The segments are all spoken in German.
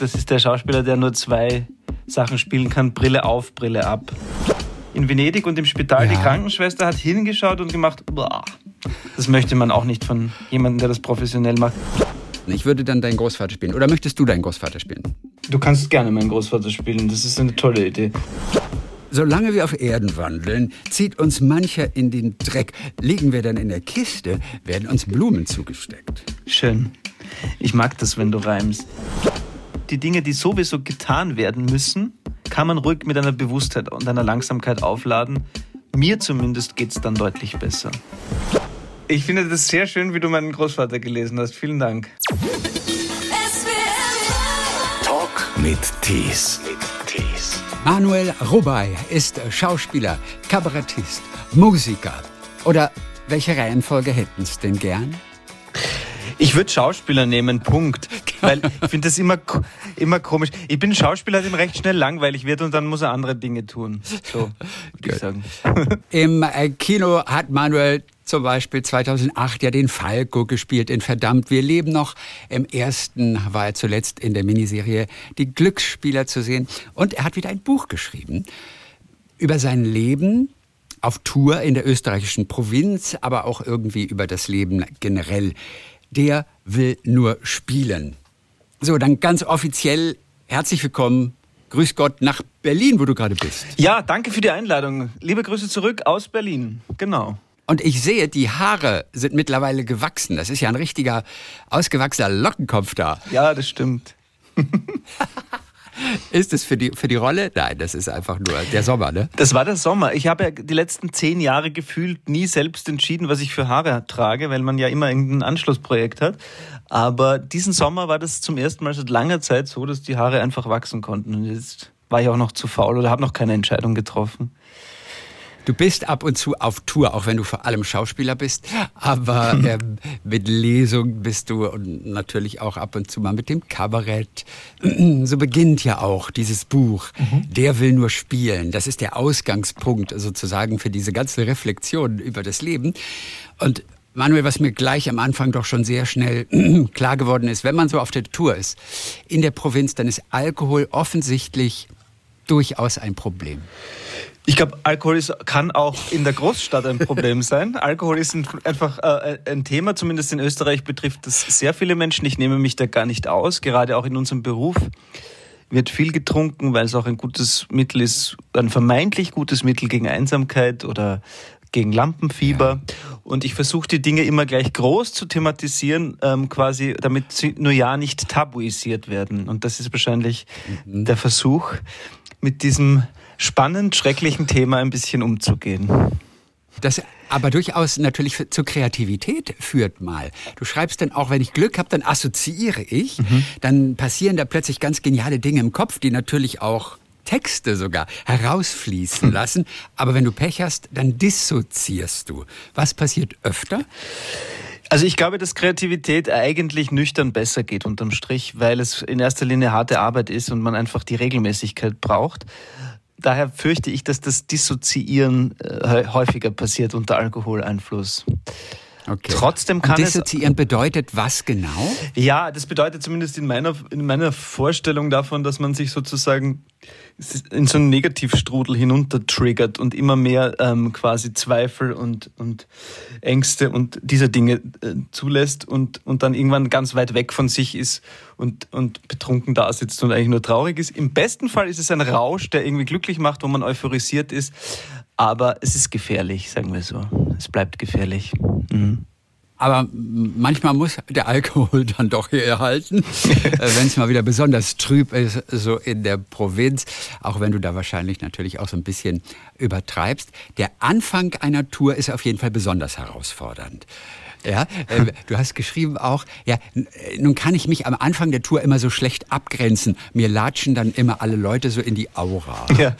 das ist der Schauspieler, der nur zwei Sachen spielen kann, Brille auf, Brille ab. In Venedig und im Spital, Ja. die Krankenschwester hat hingeschaut und gemacht, boah, das möchte man auch nicht von jemandem, der das professionell macht. Ich würde dann deinen Großvater spielen. Oder möchtest du deinen Großvater spielen? Du kannst gerne meinen Großvater spielen, das ist eine tolle Idee. Solange wir auf Erden wandeln, zieht uns mancher in den Dreck. Liegen wir dann in der Kiste, werden uns Blumen zugesteckt. Schön. Ich mag das, wenn du reimst. Die Dinge, die sowieso getan werden müssen, kann man ruhig mit einer Bewusstheit und einer Langsamkeit aufladen. Mir zumindest geht es dann deutlich besser. Ich finde das sehr schön, wie du meinen Großvater gelesen hast. Vielen Dank. Talk mit Tees. Manuel Rubay ist Schauspieler, Kabarettist, Musiker. Oder welche Reihenfolge hätten es denn gern? Ich würde Schauspieler nehmen, Punkt. Weil ich finde das immer, immer komisch. Ich bin Schauspieler, dem recht schnell langweilig wird und dann muss er andere Dinge tun. So, würde ich sagen. Im äh, Kino hat Manuel zum Beispiel 2008 ja den Falco gespielt in Verdammt, wir leben noch. Im ersten war er zuletzt in der Miniserie Die Glücksspieler zu sehen. Und er hat wieder ein Buch geschrieben über sein Leben auf Tour in der österreichischen Provinz, aber auch irgendwie über das Leben generell. Der will nur spielen. So, dann ganz offiziell herzlich willkommen. Grüß Gott nach Berlin, wo du gerade bist. Ja, danke für die Einladung. Liebe Grüße zurück aus Berlin. Genau. Und ich sehe, die Haare sind mittlerweile gewachsen. Das ist ja ein richtiger, ausgewachsener Lockenkopf da. Ja, das stimmt. Ist es für die, für die Rolle? Nein, das ist einfach nur der Sommer, ne? Das war der Sommer. Ich habe ja die letzten zehn Jahre gefühlt nie selbst entschieden, was ich für Haare trage, weil man ja immer irgendein Anschlussprojekt hat. Aber diesen Sommer war das zum ersten Mal seit langer Zeit so, dass die Haare einfach wachsen konnten. Und jetzt war ich auch noch zu faul oder habe noch keine Entscheidung getroffen. Du bist ab und zu auf Tour, auch wenn du vor allem Schauspieler bist. Aber ähm, mit Lesung bist du und natürlich auch ab und zu mal mit dem Kabarett. So beginnt ja auch dieses Buch. Der will nur spielen. Das ist der Ausgangspunkt sozusagen für diese ganze Reflexion über das Leben. Und Manuel, was mir gleich am Anfang doch schon sehr schnell klar geworden ist, wenn man so auf der Tour ist, in der Provinz, dann ist Alkohol offensichtlich durchaus ein Problem. Ich glaube, Alkohol ist, kann auch in der Großstadt ein Problem sein. Alkohol ist ein, einfach äh, ein Thema, zumindest in Österreich betrifft das sehr viele Menschen. Ich nehme mich da gar nicht aus, gerade auch in unserem Beruf wird viel getrunken, weil es auch ein gutes Mittel ist, ein vermeintlich gutes Mittel gegen Einsamkeit oder gegen Lampenfieber. Und ich versuche die Dinge immer gleich groß zu thematisieren, ähm, quasi, damit sie nur ja nicht tabuisiert werden. Und das ist wahrscheinlich der Versuch, mit diesem spannend schrecklichen Thema ein bisschen umzugehen. Das aber durchaus natürlich zur Kreativität führt mal. Du schreibst dann auch, wenn ich Glück habe, dann assoziiere ich, dann passieren da plötzlich ganz geniale Dinge im Kopf, die natürlich auch Texte sogar herausfließen lassen. Aber wenn du Pech hast, dann dissoziierst du. Was passiert öfter? Also ich glaube, dass Kreativität eigentlich nüchtern besser geht unterm Strich, weil es in erster Linie harte Arbeit ist und man einfach die Regelmäßigkeit braucht. Daher fürchte ich, dass das Dissoziieren äh, häufiger passiert unter Alkoholeinfluss. Okay. Trotzdem kann Und es dissoziieren bedeutet was genau? Ja, das bedeutet zumindest in meiner, in meiner Vorstellung davon, dass man sich sozusagen in so einen Negativstrudel hinuntertriggert und immer mehr ähm, quasi Zweifel und, und Ängste und diese Dinge äh, zulässt und, und dann irgendwann ganz weit weg von sich ist und, und betrunken da sitzt und eigentlich nur traurig ist. Im besten Fall ist es ein Rausch, der irgendwie glücklich macht, wo man euphorisiert ist. Aber es ist gefährlich, sagen wir so. Es bleibt gefährlich. Mhm. Aber manchmal muss der Alkohol dann doch herhalten, wenn es mal wieder besonders trüb ist, so in der Provinz, auch wenn du da wahrscheinlich natürlich auch so ein bisschen übertreibst. Der Anfang einer Tour ist auf jeden Fall besonders herausfordernd. Ja, äh, du hast geschrieben auch, ja, äh, nun kann ich mich am Anfang der Tour immer so schlecht abgrenzen. Mir latschen dann immer alle Leute so in die Aura. Ja.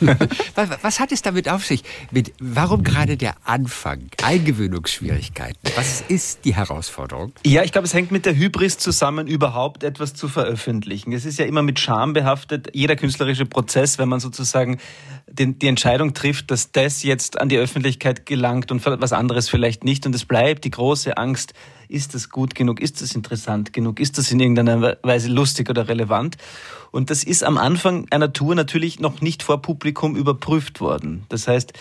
was, was hat es damit auf sich? Mit, warum gerade der Anfang? Eingewöhnungsschwierigkeiten. Was ist die Herausforderung? Ja, ich glaube, es hängt mit der Hybris zusammen, überhaupt etwas zu veröffentlichen. Es ist ja immer mit Scham behaftet, jeder künstlerische Prozess, wenn man sozusagen den, die Entscheidung trifft, dass das jetzt an die Öffentlichkeit gelangt und was anderes vielleicht nicht. Und es bleibt die große Angst, ist das gut genug, ist das interessant genug, ist das in irgendeiner Weise lustig oder relevant? Und das ist am Anfang einer Tour natürlich noch nicht vor Publikum überprüft worden. Das heißt,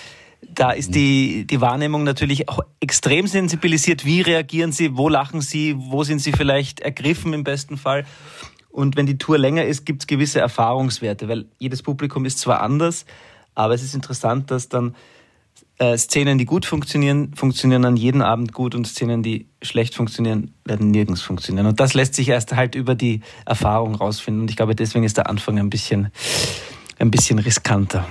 da ist die, die Wahrnehmung natürlich auch extrem sensibilisiert. Wie reagieren Sie? Wo lachen Sie? Wo sind Sie vielleicht ergriffen im besten Fall? Und wenn die Tour länger ist, gibt es gewisse Erfahrungswerte, weil jedes Publikum ist zwar anders, aber es ist interessant, dass dann äh, Szenen, die gut funktionieren, funktionieren an jedem Abend gut und Szenen, die schlecht funktionieren, werden nirgends funktionieren. Und das lässt sich erst halt über die Erfahrung rausfinden. Und ich glaube, deswegen ist der Anfang ein bisschen, ein bisschen riskanter.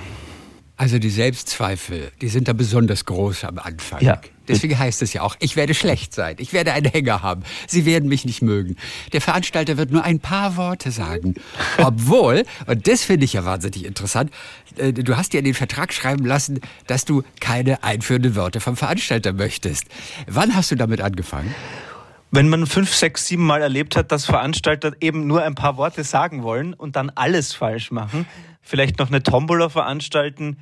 Also die Selbstzweifel, die sind da besonders groß am Anfang. Ja. Deswegen heißt es ja auch, ich werde schlecht sein, ich werde einen Hänger haben, Sie werden mich nicht mögen. Der Veranstalter wird nur ein paar Worte sagen. Obwohl, und das finde ich ja wahnsinnig interessant, äh, du hast ja in den Vertrag schreiben lassen, dass du keine einführenden Worte vom Veranstalter möchtest. Wann hast du damit angefangen? Wenn man fünf, sechs, sieben Mal erlebt hat, dass Veranstalter eben nur ein paar Worte sagen wollen und dann alles falsch machen, vielleicht noch eine Tombola veranstalten,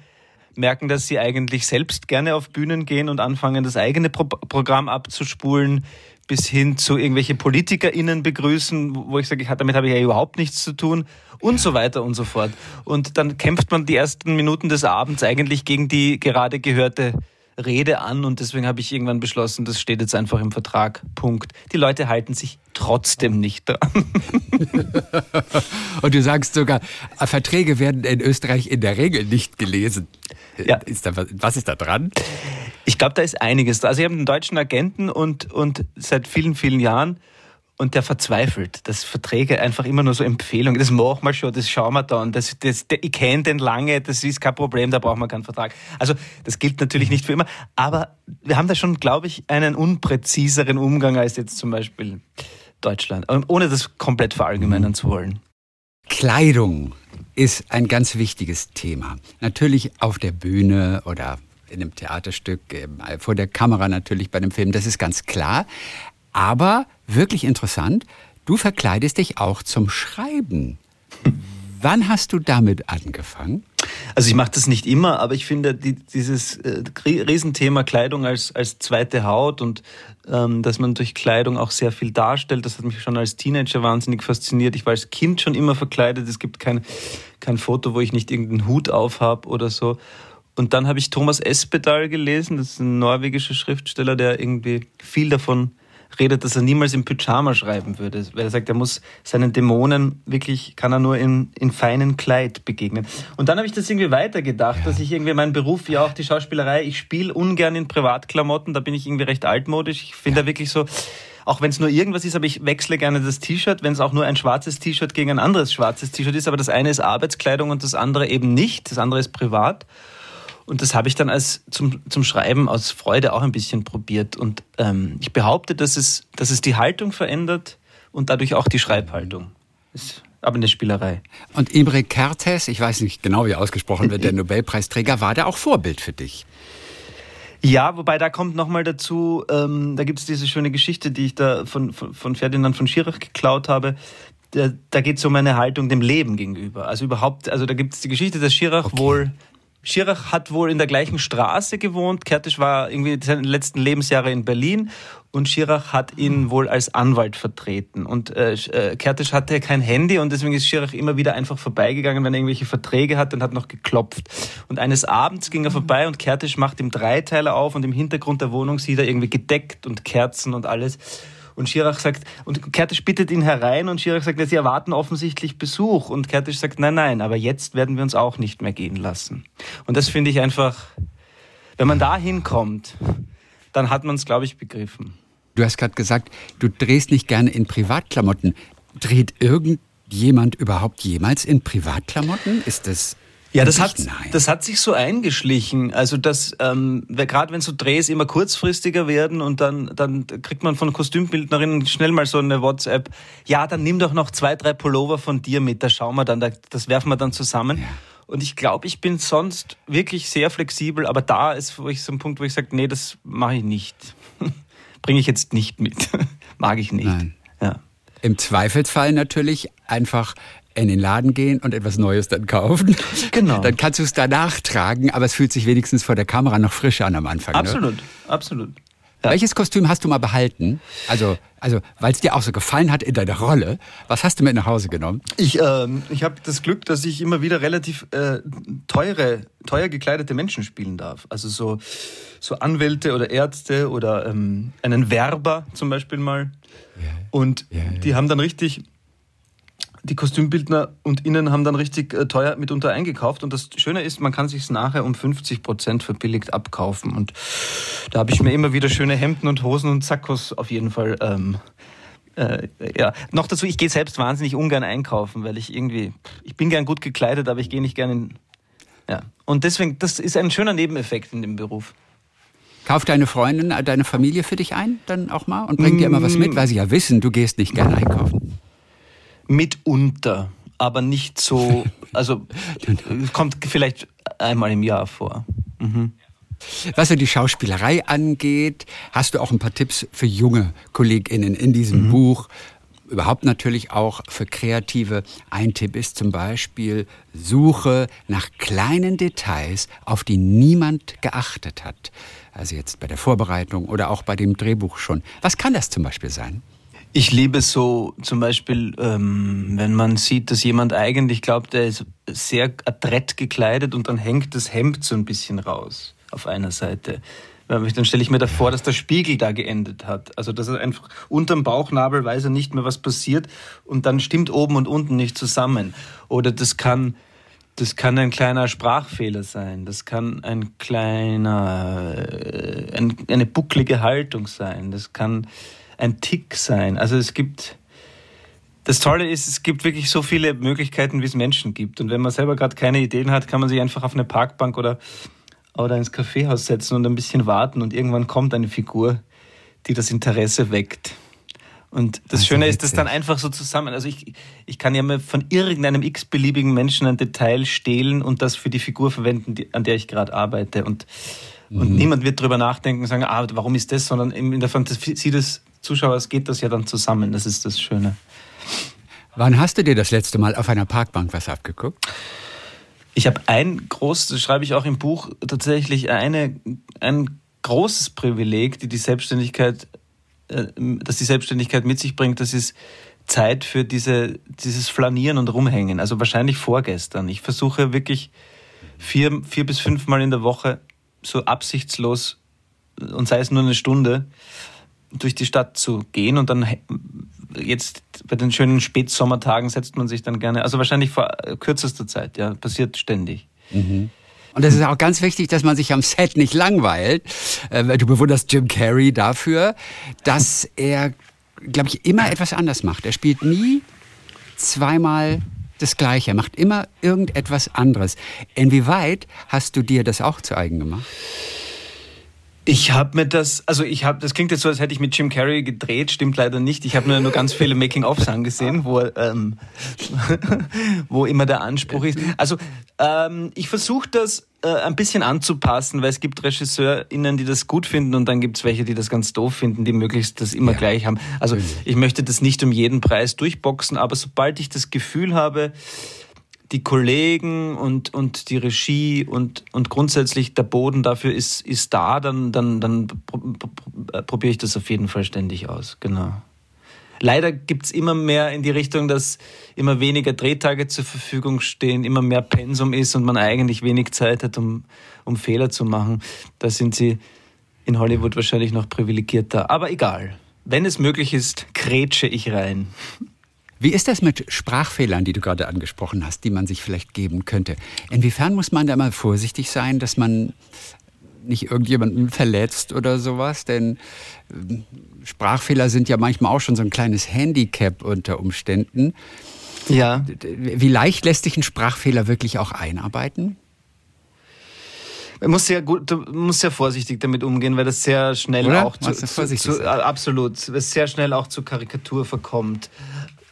merken, dass sie eigentlich selbst gerne auf Bühnen gehen und anfangen, das eigene Pro Programm abzuspulen, bis hin zu irgendwelche PolitikerInnen begrüßen, wo ich sage, damit habe ich ja überhaupt nichts zu tun und so weiter und so fort. Und dann kämpft man die ersten Minuten des Abends eigentlich gegen die gerade gehörte Rede an und deswegen habe ich irgendwann beschlossen, das steht jetzt einfach im Vertrag. Punkt. Die Leute halten sich trotzdem nicht dran. und du sagst sogar, Verträge werden in Österreich in der Regel nicht gelesen. Ja. Ist da, was ist da dran? Ich glaube, da ist einiges. Also ich habe einen deutschen Agenten und, und seit vielen, vielen Jahren und der verzweifelt, dass Verträge einfach immer nur so Empfehlungen, das machen wir schon, das schauen wir dann, das, das, ich kenne den lange, das ist kein Problem, da brauchen wir keinen Vertrag. Also das gilt natürlich nicht für immer, aber wir haben da schon, glaube ich, einen unpräziseren Umgang als jetzt zum Beispiel Deutschland, ohne das komplett verallgemeinern zu wollen. Kleidung ist ein ganz wichtiges Thema. Natürlich auf der Bühne oder in einem Theaterstück, vor der Kamera natürlich bei einem Film, das ist ganz klar. Aber wirklich interessant, du verkleidest dich auch zum Schreiben. Wann hast du damit angefangen? Also ich mache das nicht immer, aber ich finde die, dieses äh, Riesenthema Kleidung als, als zweite Haut und ähm, dass man durch Kleidung auch sehr viel darstellt, das hat mich schon als Teenager wahnsinnig fasziniert. Ich war als Kind schon immer verkleidet. Es gibt kein, kein Foto, wo ich nicht irgendeinen Hut auf habe oder so. Und dann habe ich Thomas Espedal gelesen, das ist ein norwegischer Schriftsteller, der irgendwie viel davon redet, dass er niemals im Pyjama schreiben würde, weil er sagt, er muss seinen Dämonen wirklich, kann er nur in, in feinen Kleid begegnen. Und dann habe ich das irgendwie weitergedacht, ja. dass ich irgendwie meinen Beruf, ja auch die Schauspielerei, ich spiele ungern in Privatklamotten, da bin ich irgendwie recht altmodisch. Ich finde ja. da wirklich so, auch wenn es nur irgendwas ist, aber ich wechsle gerne das T-Shirt, wenn es auch nur ein schwarzes T-Shirt gegen ein anderes schwarzes T-Shirt ist, aber das eine ist Arbeitskleidung und das andere eben nicht, das andere ist privat. Und das habe ich dann als zum, zum Schreiben aus Freude auch ein bisschen probiert. Und ähm, ich behaupte, dass es, dass es die Haltung verändert und dadurch auch die Schreibhaltung. Ist aber eine Spielerei. Und Imre Kertész, ich weiß nicht genau, wie ausgesprochen wird, der Nobelpreisträger, war der auch Vorbild für dich? Ja, wobei da kommt nochmal dazu, ähm, da gibt es diese schöne Geschichte, die ich da von, von, von Ferdinand von Schirach geklaut habe. Da, da geht es um eine Haltung dem Leben gegenüber. Also überhaupt, also da gibt es die Geschichte, dass Schirach okay. wohl Schirach hat wohl in der gleichen Straße gewohnt. Kertisch war irgendwie seine letzten Lebensjahre in Berlin und Schirach hat ihn wohl als Anwalt vertreten. Und äh, äh, Kertisch hatte kein Handy und deswegen ist Schirach immer wieder einfach vorbeigegangen, wenn er irgendwelche Verträge hatte und hat noch geklopft. Und eines Abends ging er vorbei und Kertisch macht ihm Dreiteiler auf und im Hintergrund der Wohnung sieht er irgendwie gedeckt und Kerzen und alles. Und Schirach sagt, und Kertisch bittet ihn herein und Schirach sagt, sie erwarten offensichtlich Besuch. Und Kertisch sagt, nein, nein, aber jetzt werden wir uns auch nicht mehr gehen lassen. Und das finde ich einfach, wenn man da hinkommt, dann hat man es, glaube ich, begriffen. Du hast gerade gesagt, du drehst nicht gerne in Privatklamotten. Dreht irgendjemand überhaupt jemals in Privatklamotten? Ist das ja, das hat, das hat sich so eingeschlichen. Also, dass ähm, gerade wenn so Drehs immer kurzfristiger werden und dann, dann kriegt man von Kostümbildnerinnen schnell mal so eine WhatsApp. Ja, dann nimm doch noch zwei, drei Pullover von dir mit, da schauen wir dann, das werfen wir dann zusammen. Ja. Und ich glaube, ich bin sonst wirklich sehr flexibel, aber da ist wo ich so ein Punkt, wo ich sage, nee, das mache ich nicht. Bringe ich jetzt nicht mit. Mag ich nicht. Nein. Ja. Im Zweifelsfall natürlich einfach in den Laden gehen und etwas Neues dann kaufen. Genau. Dann kannst du es danach tragen, aber es fühlt sich wenigstens vor der Kamera noch frisch an am Anfang. Absolut, ne? absolut. Ja. Welches Kostüm hast du mal behalten? Also, also weil es dir auch so gefallen hat in deiner Rolle. Was hast du mit nach Hause genommen? Ich, ähm, ich habe das Glück, dass ich immer wieder relativ äh, teure, teuer gekleidete Menschen spielen darf. Also so, so Anwälte oder Ärzte oder ähm, einen Werber zum Beispiel mal. Ja. Und ja, ja. die haben dann richtig die Kostümbildner und Innen haben dann richtig äh, teuer mitunter eingekauft. Und das Schöne ist, man kann sich nachher um 50 Prozent verbilligt abkaufen. Und da habe ich mir immer wieder schöne Hemden und Hosen und Sackos auf jeden Fall. Ähm, äh, ja, noch dazu, ich gehe selbst wahnsinnig ungern einkaufen, weil ich irgendwie, ich bin gern gut gekleidet, aber ich gehe nicht gern in. Ja. Und deswegen, das ist ein schöner Nebeneffekt in dem Beruf. Kauft deine Freundin, deine Familie für dich ein, dann auch mal und bringt dir immer was mit, weil sie ja wissen, du gehst nicht gern einkaufen. Mitunter, aber nicht so, also kommt vielleicht einmal im Jahr vor. Mhm. Was so die Schauspielerei angeht, hast du auch ein paar Tipps für junge KollegInnen in diesem mhm. Buch. Überhaupt natürlich auch für Kreative. Ein Tipp ist zum Beispiel, suche nach kleinen Details, auf die niemand geachtet hat. Also jetzt bei der Vorbereitung oder auch bei dem Drehbuch schon. Was kann das zum Beispiel sein? Ich liebe so zum Beispiel, ähm, wenn man sieht, dass jemand eigentlich glaubt, er ist sehr adrett gekleidet und dann hängt das Hemd so ein bisschen raus auf einer Seite. Dann stelle ich mir da vor, dass der Spiegel da geendet hat. Also dass er einfach unterm Bauchnabel weiß er nicht mehr, was passiert und dann stimmt oben und unten nicht zusammen. Oder das kann, das kann ein kleiner Sprachfehler sein. Das kann ein kleiner, äh, ein, eine bucklige Haltung sein. Das kann ein Tick sein. Also es gibt, das Tolle ist, es gibt wirklich so viele Möglichkeiten, wie es Menschen gibt. Und wenn man selber gerade keine Ideen hat, kann man sich einfach auf eine Parkbank oder, oder ins Kaffeehaus setzen und ein bisschen warten und irgendwann kommt eine Figur, die das Interesse weckt. Und das, das Schöne ist, das dann einfach so zusammen. Also ich, ich kann ja mal von irgendeinem x-beliebigen Menschen ein Detail stehlen und das für die Figur verwenden, die, an der ich gerade arbeite. Und, mhm. und niemand wird drüber nachdenken und sagen, ah, warum ist das, sondern in der Fantasie des Zuschauers geht das ja dann zusammen. Das ist das Schöne. Wann hast du dir das letzte Mal auf einer Parkbank was abgeguckt? Ich habe ein großes, das schreibe ich auch im Buch, tatsächlich eine, ein großes Privileg, die die Selbstständigkeit, äh, dass die Selbstständigkeit mit sich bringt. Das ist Zeit für diese, dieses Flanieren und Rumhängen. Also wahrscheinlich vorgestern. Ich versuche wirklich vier, vier bis fünf Mal in der Woche so absichtslos und sei es nur eine Stunde durch die Stadt zu gehen und dann jetzt bei den schönen Spätsommertagen setzt man sich dann gerne, also wahrscheinlich vor kürzester Zeit, ja, passiert ständig. Mhm. Und es ist auch ganz wichtig, dass man sich am Set nicht langweilt. Äh, du bewunderst Jim Carrey dafür, dass er, glaube ich, immer etwas anders macht. Er spielt nie zweimal das Gleiche, er macht immer irgendetwas anderes. Inwieweit hast du dir das auch zu eigen gemacht? Ich habe mir das, also ich habe, das klingt jetzt so, als hätte ich mit Jim Carrey gedreht, stimmt leider nicht. Ich habe nur, nur ganz viele Making-ofs angesehen, wo, ähm, wo immer der Anspruch ist. Also ähm, ich versuche das äh, ein bisschen anzupassen, weil es gibt RegisseurInnen, die das gut finden und dann gibt es welche, die das ganz doof finden, die möglichst das immer ja. gleich haben. Also ich möchte das nicht um jeden Preis durchboxen, aber sobald ich das Gefühl habe, die Kollegen und, und die Regie und, und grundsätzlich der Boden dafür ist, ist da, dann, dann, dann probiere ich das auf jeden Fall ständig aus. Genau. Leider gibt es immer mehr in die Richtung, dass immer weniger Drehtage zur Verfügung stehen, immer mehr Pensum ist und man eigentlich wenig Zeit hat, um, um Fehler zu machen. Da sind sie in Hollywood wahrscheinlich noch privilegierter. Aber egal. Wenn es möglich ist, grätsche ich rein. Wie ist das mit Sprachfehlern, die du gerade angesprochen hast, die man sich vielleicht geben könnte? Inwiefern muss man da mal vorsichtig sein, dass man nicht irgendjemanden verletzt oder sowas? Denn ähm, Sprachfehler sind ja manchmal auch schon so ein kleines Handicap unter Umständen. Ja. Wie leicht lässt sich ein Sprachfehler wirklich auch einarbeiten? Man muss sehr gut, du musst sehr vorsichtig damit umgehen, weil das sehr schnell Oder? auch zu, zu, zu absolut, sehr schnell auch zu Karikatur verkommt.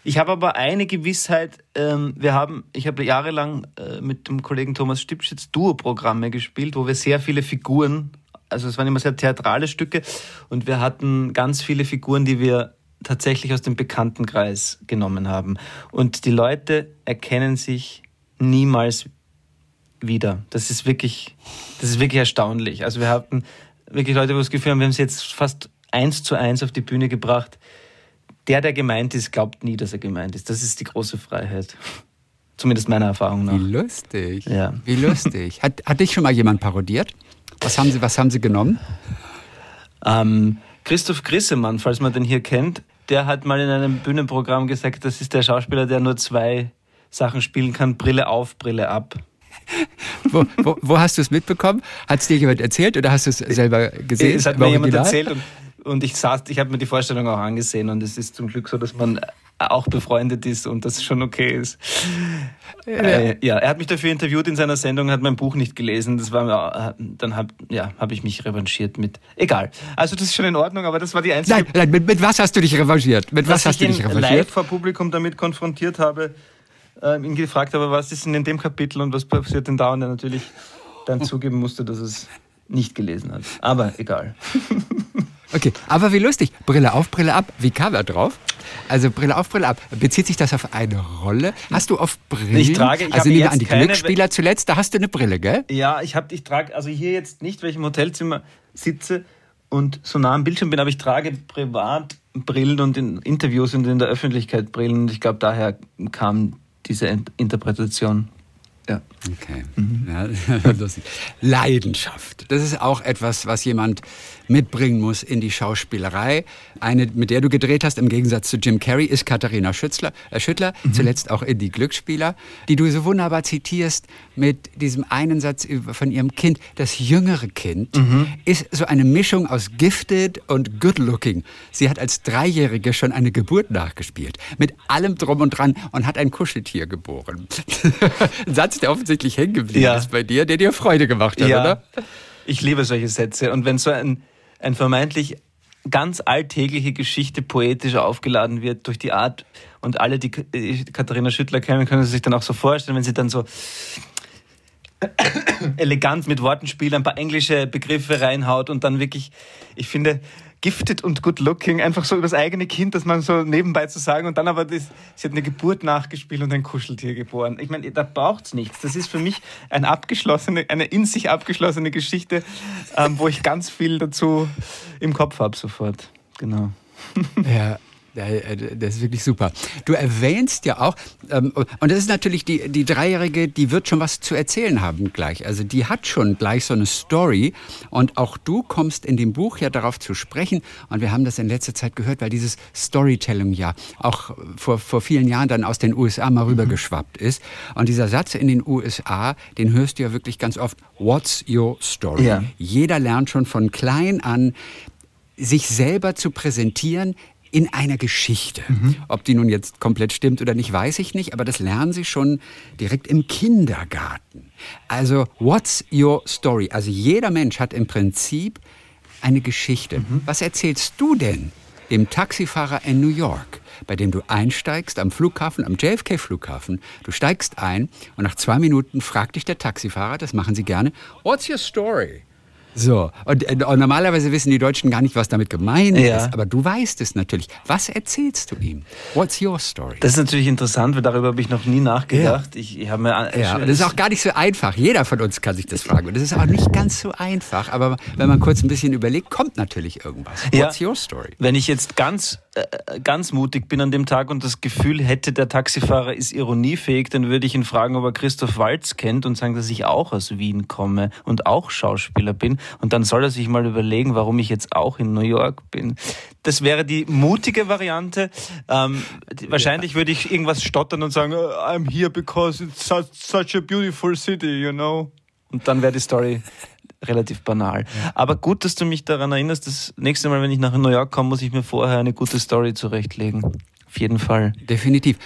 Ich habe aber eine Gewissheit. Ähm, wir haben, ich habe jahrelang äh, mit dem Kollegen Thomas Stipschitz Duo-Programme gespielt, wo wir sehr viele Figuren, also es waren immer sehr theatrale Stücke, und wir hatten ganz viele Figuren, die wir tatsächlich aus dem Bekanntenkreis genommen haben. Und die Leute erkennen sich niemals wieder. Das ist wirklich, das ist wirklich erstaunlich. Also wir hatten wirklich Leute, wo das Gefühl haben, wir haben es jetzt fast eins zu eins auf die Bühne gebracht. Der, der gemeint ist, glaubt nie, dass er gemeint ist. Das ist die große Freiheit. Zumindest meiner Erfahrung nach. Wie lustig. Ja. Wie lustig. Hat, hat dich schon mal jemand parodiert? Was haben Sie, was haben Sie genommen? Ähm, Christoph Grissemann, falls man den hier kennt, der hat mal in einem Bühnenprogramm gesagt, das ist der Schauspieler, der nur zwei Sachen spielen kann, Brille auf, Brille ab. wo, wo, wo, hast du es mitbekommen? Hat es dir jemand erzählt oder hast du es selber gesehen? Es hat mir jemand erzählt und, und ich saß, ich habe mir die Vorstellung auch angesehen und es ist zum Glück so, dass man auch befreundet ist und das schon okay ist. Ja. Äh, ja, er hat mich dafür interviewt in seiner Sendung, hat mein Buch nicht gelesen. Das war dann habe ja, habe ich mich revanchiert mit. Egal. Also das ist schon in Ordnung, aber das war die einzige. Nein, nein mit, mit was hast du dich revanchiert? Mit was hast du dich revanchiert? Live vor Publikum damit konfrontiert habe, äh, ihn gefragt habe, was ist denn in dem Kapitel und was passiert denn da und er natürlich dann zugeben musste, dass es nicht gelesen hat. Aber egal. Okay, aber wie lustig. Brille auf, Brille ab. Wie kam er drauf? Also Brille auf, Brille ab. Bezieht sich das auf eine Rolle? Hast du auf Brillen? Ich trage, ich also nehmen wir an die Glücksspieler zuletzt, da hast du eine Brille, gell? Ja, ich habe, ich trage, also hier jetzt nicht, weil ich im Hotelzimmer sitze und so nah am Bildschirm bin, aber ich trage privat Brillen und in Interviews und in der Öffentlichkeit Brillen. Und ich glaube, daher kam diese Interpretation. Ja. Okay. Mhm. Ja, Leidenschaft. Das ist auch etwas, was jemand mitbringen muss in die Schauspielerei. Eine, mit der du gedreht hast, im Gegensatz zu Jim Carrey, ist Katharina Schützler, äh, Schüttler, mhm. zuletzt auch in Die Glücksspieler, die du so wunderbar zitierst mit diesem einen Satz von ihrem Kind. Das jüngere Kind mhm. ist so eine Mischung aus gifted und good looking. Sie hat als Dreijährige schon eine Geburt nachgespielt, mit allem drum und dran und hat ein Kuscheltier geboren. ein Satz, der offensichtlich hängen geblieben ja. ist bei dir, der dir Freude gemacht hat, ja. oder? Ich liebe solche Sätze. Und wenn so ein ein vermeintlich ganz alltägliche Geschichte poetisch aufgeladen wird durch die Art und alle, die Katharina Schüttler kennen, können sich dann auch so vorstellen, wenn sie dann so elegant mit Worten spielt, ein paar englische Begriffe reinhaut und dann wirklich, ich finde, gifted und good looking, einfach so über das eigene Kind, dass man so nebenbei zu sagen und dann aber das, sie hat eine Geburt nachgespielt und ein Kuscheltier geboren. Ich meine, da braucht's nichts. Das ist für mich ein abgeschlossene, eine in sich abgeschlossene Geschichte, ähm, wo ich ganz viel dazu im Kopf habe sofort. Genau. Ja, das ist wirklich super. Du erwähnst ja auch, ähm, und das ist natürlich die, die Dreijährige, die wird schon was zu erzählen haben gleich. Also die hat schon gleich so eine Story. Und auch du kommst in dem Buch ja darauf zu sprechen. Und wir haben das in letzter Zeit gehört, weil dieses Storytelling ja auch vor, vor vielen Jahren dann aus den USA mal rübergeschwappt mhm. ist. Und dieser Satz in den USA, den hörst du ja wirklich ganz oft. What's your story? Ja. Jeder lernt schon von klein an, sich selber zu präsentieren in einer Geschichte. Mhm. Ob die nun jetzt komplett stimmt oder nicht, weiß ich nicht, aber das lernen sie schon direkt im Kindergarten. Also, what's your story? Also jeder Mensch hat im Prinzip eine Geschichte. Mhm. Was erzählst du denn dem Taxifahrer in New York, bei dem du einsteigst am Flughafen, am JFK-Flughafen? Du steigst ein und nach zwei Minuten fragt dich der Taxifahrer, das machen sie gerne, what's your story? So, und, äh, und, normalerweise wissen die Deutschen gar nicht, was damit gemeint ja. ist, aber du weißt es natürlich. Was erzählst du ihm? What's your story? Das ist natürlich interessant, weil darüber habe ich noch nie nachgedacht. Ja. Ich, ich habe mir ja, das ist auch gar nicht so einfach. Jeder von uns kann sich das fragen. Und das ist auch nicht ganz so einfach. Aber wenn man kurz ein bisschen überlegt, kommt natürlich irgendwas. What's your story? Wenn ich jetzt ganz äh, ganz mutig bin an dem Tag und das Gefühl hätte, der Taxifahrer ist ironiefähig, dann würde ich ihn fragen, ob er Christoph Walz kennt und sagen, dass ich auch aus Wien komme und auch Schauspieler bin. Und dann soll er sich mal überlegen, warum ich jetzt auch in New York bin. Das wäre die mutige Variante. Ähm, wahrscheinlich würde ich irgendwas stottern und sagen, I'm here because it's such a beautiful city, you know. Und dann wäre die Story relativ banal. Aber gut, dass du mich daran erinnerst, das nächste Mal, wenn ich nach New York komme, muss ich mir vorher eine gute Story zurechtlegen. Auf jeden Fall. Definitiv.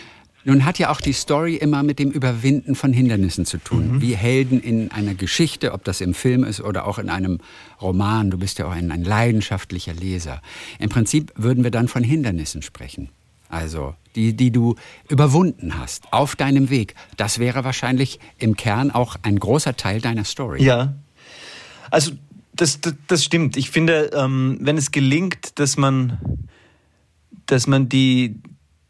Nun hat ja auch die Story immer mit dem Überwinden von Hindernissen zu tun. Mhm. Wie Helden in einer Geschichte, ob das im Film ist oder auch in einem Roman. Du bist ja auch ein, ein leidenschaftlicher Leser. Im Prinzip würden wir dann von Hindernissen sprechen. Also die, die du überwunden hast auf deinem Weg. Das wäre wahrscheinlich im Kern auch ein großer Teil deiner Story. Ja, also das, das, das stimmt. Ich finde, ähm, wenn es gelingt, dass man, dass man die,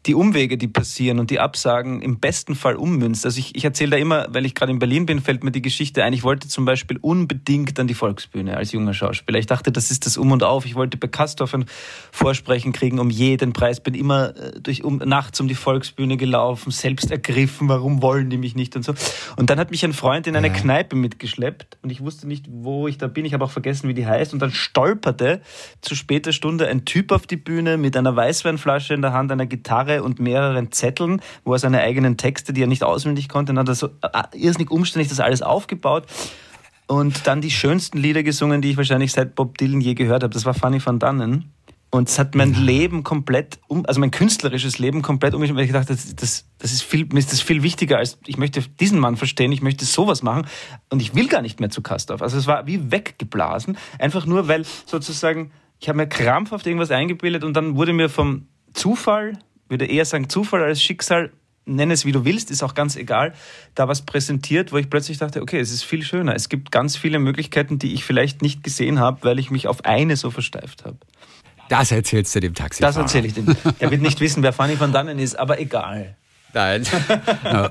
die Umwege, die passieren und die Absagen im besten Fall ummünzt. Also ich, ich erzähle da immer, weil ich gerade in Berlin bin, fällt mir die Geschichte ein. Ich wollte zum Beispiel unbedingt an die Volksbühne als junger Schauspieler. Ich dachte, das ist das Um und Auf. Ich wollte bei Kastorf ein Vorsprechen kriegen um jeden Preis. Bin immer äh, durch um, nachts um die Volksbühne gelaufen, selbst ergriffen. Warum wollen die mich nicht und so. Und dann hat mich ein Freund in eine ja. Kneipe mitgeschleppt und ich wusste nicht, wo ich da bin. Ich habe auch vergessen, wie die heißt. Und dann stolperte zu später Stunde ein Typ auf die Bühne mit einer Weißweinflasche in der Hand, einer Gitarre Gitarre und mehreren Zetteln, wo er seine eigenen Texte, die er nicht auswendig konnte, dann hat er so äh, irrsinnig umständlich das alles aufgebaut und dann die schönsten Lieder gesungen, die ich wahrscheinlich seit Bob Dylan je gehört habe. Das war Fanny van Dannen. Und es hat mein Leben komplett, um, also mein künstlerisches Leben komplett umgeschrieben, weil ich gedacht das, das, das ist viel, mir ist das viel wichtiger als, ich möchte diesen Mann verstehen, ich möchte sowas machen und ich will gar nicht mehr zu Kastorf. Also es war wie weggeblasen, einfach nur, weil sozusagen, ich habe mir krampfhaft irgendwas eingebildet und dann wurde mir vom Zufall würde eher sagen Zufall als Schicksal, nenn es wie du willst, ist auch ganz egal, da was präsentiert, wo ich plötzlich dachte, okay, es ist viel schöner. Es gibt ganz viele Möglichkeiten, die ich vielleicht nicht gesehen habe, weil ich mich auf eine so versteift habe. Das erzählst du dem Taxifahrer. Das erzähle ich dem. Der wird nicht wissen, wer Fanny van Dannen ist, aber egal. Nein. no.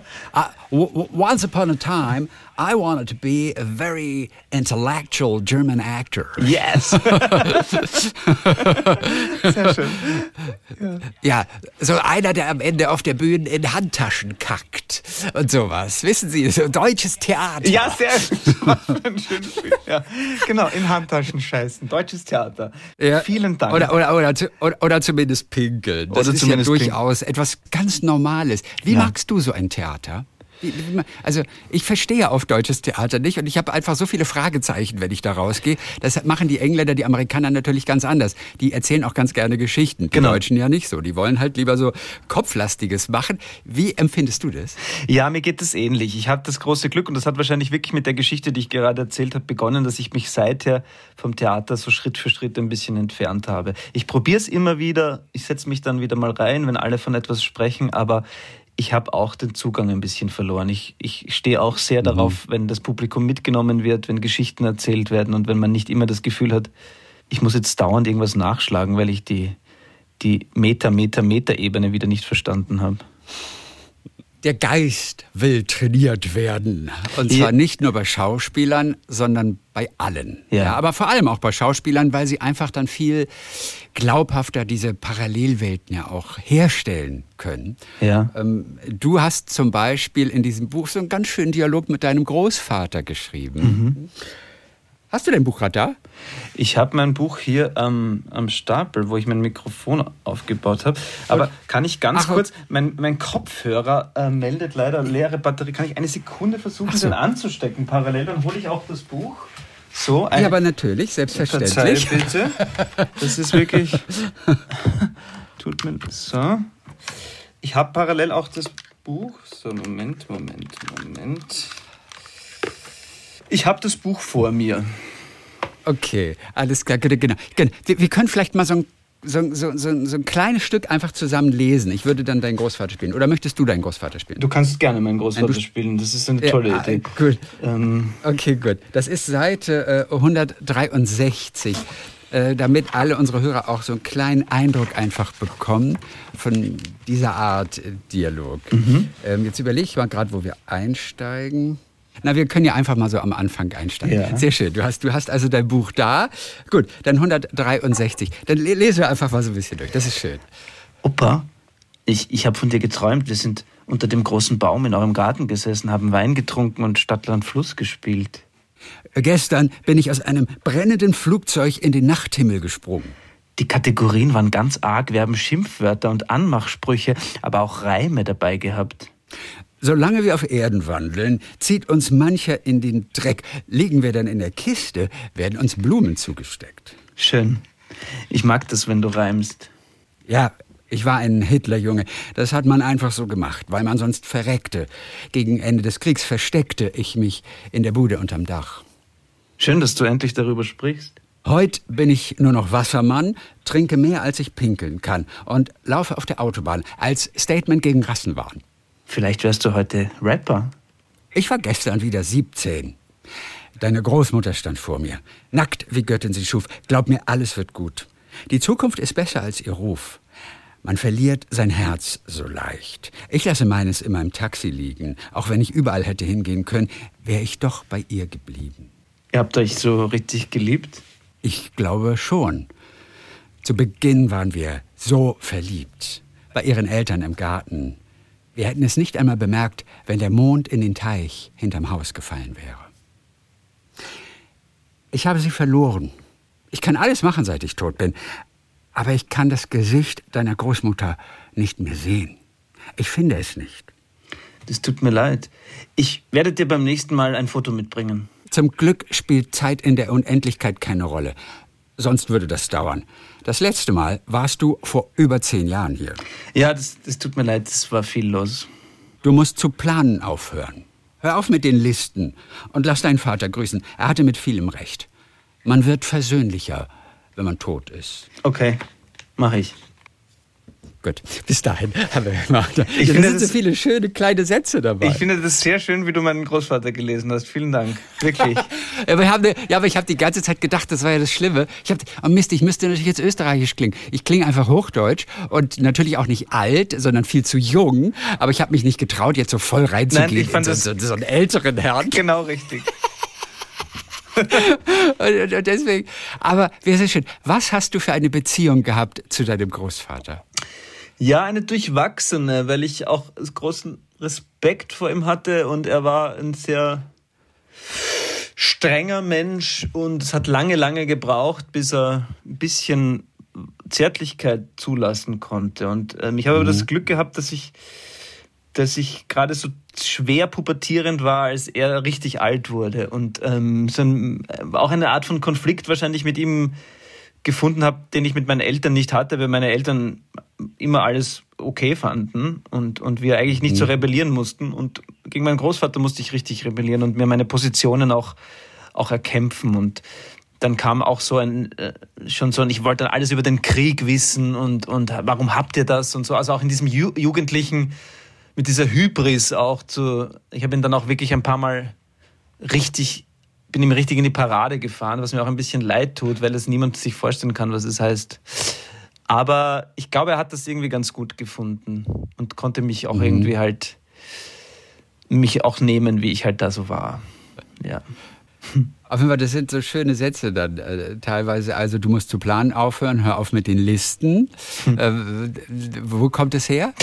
uh, once upon a time, I wanted to be a very intellectual German actor. Yes. Sehr schön. Ja. ja, so einer, der am Ende auf der Bühne in Handtaschen kackt und sowas. Wissen Sie, so deutsches Theater. Ja, sehr schön. ja, genau, in Handtaschen scheißen. Deutsches Theater. Ja. Vielen Dank. Oder, oder, oder, oder, oder zumindest pinkeln. Das oder ist ja durchaus pinkeln. etwas ganz Normales. Wie ja. magst du so ein Theater? Also ich verstehe auf deutsches Theater nicht und ich habe einfach so viele Fragezeichen, wenn ich da rausgehe. Das machen die Engländer, die Amerikaner natürlich ganz anders. Die erzählen auch ganz gerne Geschichten. Die genau. Deutschen ja nicht so. Die wollen halt lieber so kopflastiges machen. Wie empfindest du das? Ja, mir geht es ähnlich. Ich habe das große Glück und das hat wahrscheinlich wirklich mit der Geschichte, die ich gerade erzählt habe, begonnen, dass ich mich seither vom Theater so Schritt für Schritt ein bisschen entfernt habe. Ich probiere es immer wieder. Ich setze mich dann wieder mal rein, wenn alle von etwas sprechen, aber ich habe auch den Zugang ein bisschen verloren. Ich, ich stehe auch sehr mhm. darauf, wenn das Publikum mitgenommen wird, wenn Geschichten erzählt werden und wenn man nicht immer das Gefühl hat, ich muss jetzt dauernd irgendwas nachschlagen, weil ich die, die Meter, Meter, Meter-Ebene wieder nicht verstanden habe der Geist will trainiert werden. Und zwar nicht nur bei Schauspielern, sondern bei allen. Ja. ja. aber vor allem auch bei Schauspielern, weil sie einfach dann viel glaubhafter diese Parallelwelten ja auch herstellen können. Ja. Ähm, du hast zum Beispiel in diesem Buch so einen ganz schönen Dialog mit deinem Großvater geschrieben. Mhm. Hast du dein Buch gerade da? Ich habe mein Buch hier ähm, am Stapel, wo ich mein Mikrofon aufgebaut habe. Aber kann ich ganz Ach, kurz, mein, mein Kopfhörer äh, meldet leider leere Batterie. Kann ich eine Sekunde versuchen, so. den anzustecken parallel? Dann hole ich auch das Buch. So, ja, aber natürlich, selbstverständlich. Verzeih bitte. Das ist wirklich. Tut mir so. Ich habe parallel auch das Buch. So, Moment, Moment, Moment. Ich habe das Buch vor mir. Okay, alles klar, genau. Wir, wir können vielleicht mal so ein so, so, so, so, ein kleines Stück einfach zusammen lesen. Ich würde dann deinen Großvater spielen. Oder möchtest du deinen Großvater spielen? Du kannst gerne meinen Großvater spielen. Das ist eine tolle ja, Idee. Gut. Ähm. Okay, gut. Das ist Seite äh, 163 äh, damit alle unsere Hörer auch so einen kleinen Eindruck einfach bekommen von dieser Art äh, Dialog. Mhm. Ähm, jetzt überlege ich mal gerade, wo wir einsteigen. Na, wir können ja einfach mal so am Anfang einsteigen. Ja. Sehr schön. Du hast, du hast also dein Buch da. Gut, dann 163. Dann lesen wir einfach mal so ein bisschen durch. Das ist schön. Opa, ich, ich habe von dir geträumt. Wir sind unter dem großen Baum in eurem Garten gesessen, haben Wein getrunken und Stadtland Fluss gespielt. Gestern bin ich aus einem brennenden Flugzeug in den Nachthimmel gesprungen. Die Kategorien waren ganz arg. Wir haben Schimpfwörter und Anmachsprüche, aber auch Reime dabei gehabt. Solange wir auf Erden wandeln, zieht uns mancher in den Dreck. Liegen wir dann in der Kiste, werden uns Blumen zugesteckt. Schön. Ich mag das, wenn du reimst. Ja, ich war ein Hitlerjunge. Das hat man einfach so gemacht, weil man sonst verreckte. Gegen Ende des Kriegs versteckte ich mich in der Bude unterm Dach. Schön, dass du endlich darüber sprichst. Heute bin ich nur noch Wassermann, trinke mehr als ich pinkeln kann und laufe auf der Autobahn als Statement gegen Rassenwahn. Vielleicht wärst du heute Rapper. Ich war gestern wieder 17. Deine Großmutter stand vor mir. Nackt, wie Göttin sie schuf. Glaub mir, alles wird gut. Die Zukunft ist besser als ihr Ruf. Man verliert sein Herz so leicht. Ich lasse meines immer im Taxi liegen. Auch wenn ich überall hätte hingehen können, wäre ich doch bei ihr geblieben. Ihr habt euch so richtig geliebt? Ich glaube schon. Zu Beginn waren wir so verliebt. Bei ihren Eltern im Garten. Wir hätten es nicht einmal bemerkt, wenn der Mond in den Teich hinterm Haus gefallen wäre. Ich habe sie verloren. Ich kann alles machen, seit ich tot bin. Aber ich kann das Gesicht deiner Großmutter nicht mehr sehen. Ich finde es nicht. Das tut mir leid. Ich werde dir beim nächsten Mal ein Foto mitbringen. Zum Glück spielt Zeit in der Unendlichkeit keine Rolle. Sonst würde das dauern. Das letzte Mal warst du vor über zehn Jahren hier. Ja, das, das tut mir leid, es war viel los. Du musst zu planen aufhören. Hör auf mit den Listen und lass deinen Vater grüßen. Er hatte mit vielem recht. Man wird versöhnlicher, wenn man tot ist. Okay, mache ich. Gut, bis dahin haben wir gemacht. Ich finde, sind so das- viele schöne kleine Sätze dabei. Ich finde das sehr schön, wie du meinen Großvater gelesen hast. Vielen Dank. Wirklich. Ja, aber, haben, ja, aber ich habe die ganze Zeit gedacht, das war ja das Schlimme. Ich habe, oh Mist, ich müsste natürlich jetzt österreichisch klingen. Ich klinge einfach Hochdeutsch und natürlich auch nicht alt, sondern viel zu jung. Aber ich habe mich nicht getraut, jetzt so voll reinzugehen Nein, ich fand in so, so, so einen älteren Herrn. genau richtig. Und, und deswegen, aber wäre sehr schön. Was hast du für eine Beziehung gehabt zu deinem Großvater? Ja, eine durchwachsene, weil ich auch großen Respekt vor ihm hatte und er war ein sehr strenger Mensch und es hat lange, lange gebraucht, bis er ein bisschen Zärtlichkeit zulassen konnte. Und ähm, ich habe aber das Glück gehabt, dass ich, dass ich gerade so schwer pubertierend war, als er richtig alt wurde und ähm, so ein, auch eine Art von Konflikt wahrscheinlich mit ihm gefunden habe, den ich mit meinen Eltern nicht hatte, weil meine Eltern immer alles okay fanden und, und wir eigentlich nicht so rebellieren mussten. Und gegen meinen Großvater musste ich richtig rebellieren und mir meine Positionen auch, auch erkämpfen. Und dann kam auch so ein, äh, schon so ein, ich wollte dann alles über den Krieg wissen und, und warum habt ihr das und so. Also auch in diesem Ju Jugendlichen, mit dieser Hybris auch zu, ich habe ihn dann auch wirklich ein paar Mal richtig, bin ihm richtig in die Parade gefahren, was mir auch ein bisschen leid tut, weil es niemand sich vorstellen kann, was es heißt. Aber ich glaube, er hat das irgendwie ganz gut gefunden und konnte mich auch irgendwie halt mich auch nehmen, wie ich halt da so war. Ja. Auf jeden Fall, das sind so schöne Sätze dann äh, teilweise. Also du musst zu planen aufhören, hör auf mit den Listen. Äh, wo kommt es her?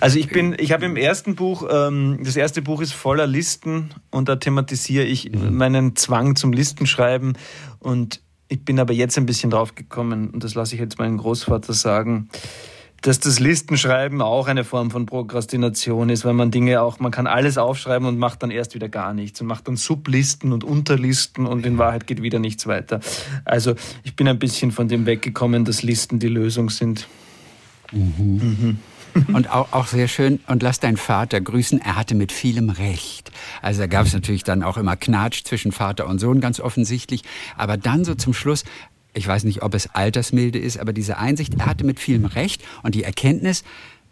Also ich bin, ich habe im ersten Buch, ähm, das erste Buch ist voller Listen und da thematisiere ich meinen Zwang zum Listenschreiben und ich bin aber jetzt ein bisschen drauf gekommen und das lasse ich jetzt meinen Großvater sagen, dass das Listenschreiben auch eine Form von Prokrastination ist, weil man Dinge auch, man kann alles aufschreiben und macht dann erst wieder gar nichts und macht dann Sublisten und Unterlisten und in Wahrheit geht wieder nichts weiter. Also ich bin ein bisschen von dem weggekommen, dass Listen die Lösung sind. Und auch, auch sehr schön, und lass deinen Vater grüßen, er hatte mit vielem Recht. Also da gab es natürlich dann auch immer Knatsch zwischen Vater und Sohn, ganz offensichtlich. Aber dann so zum Schluss, ich weiß nicht, ob es Altersmilde ist, aber diese Einsicht, er hatte mit vielem Recht und die Erkenntnis,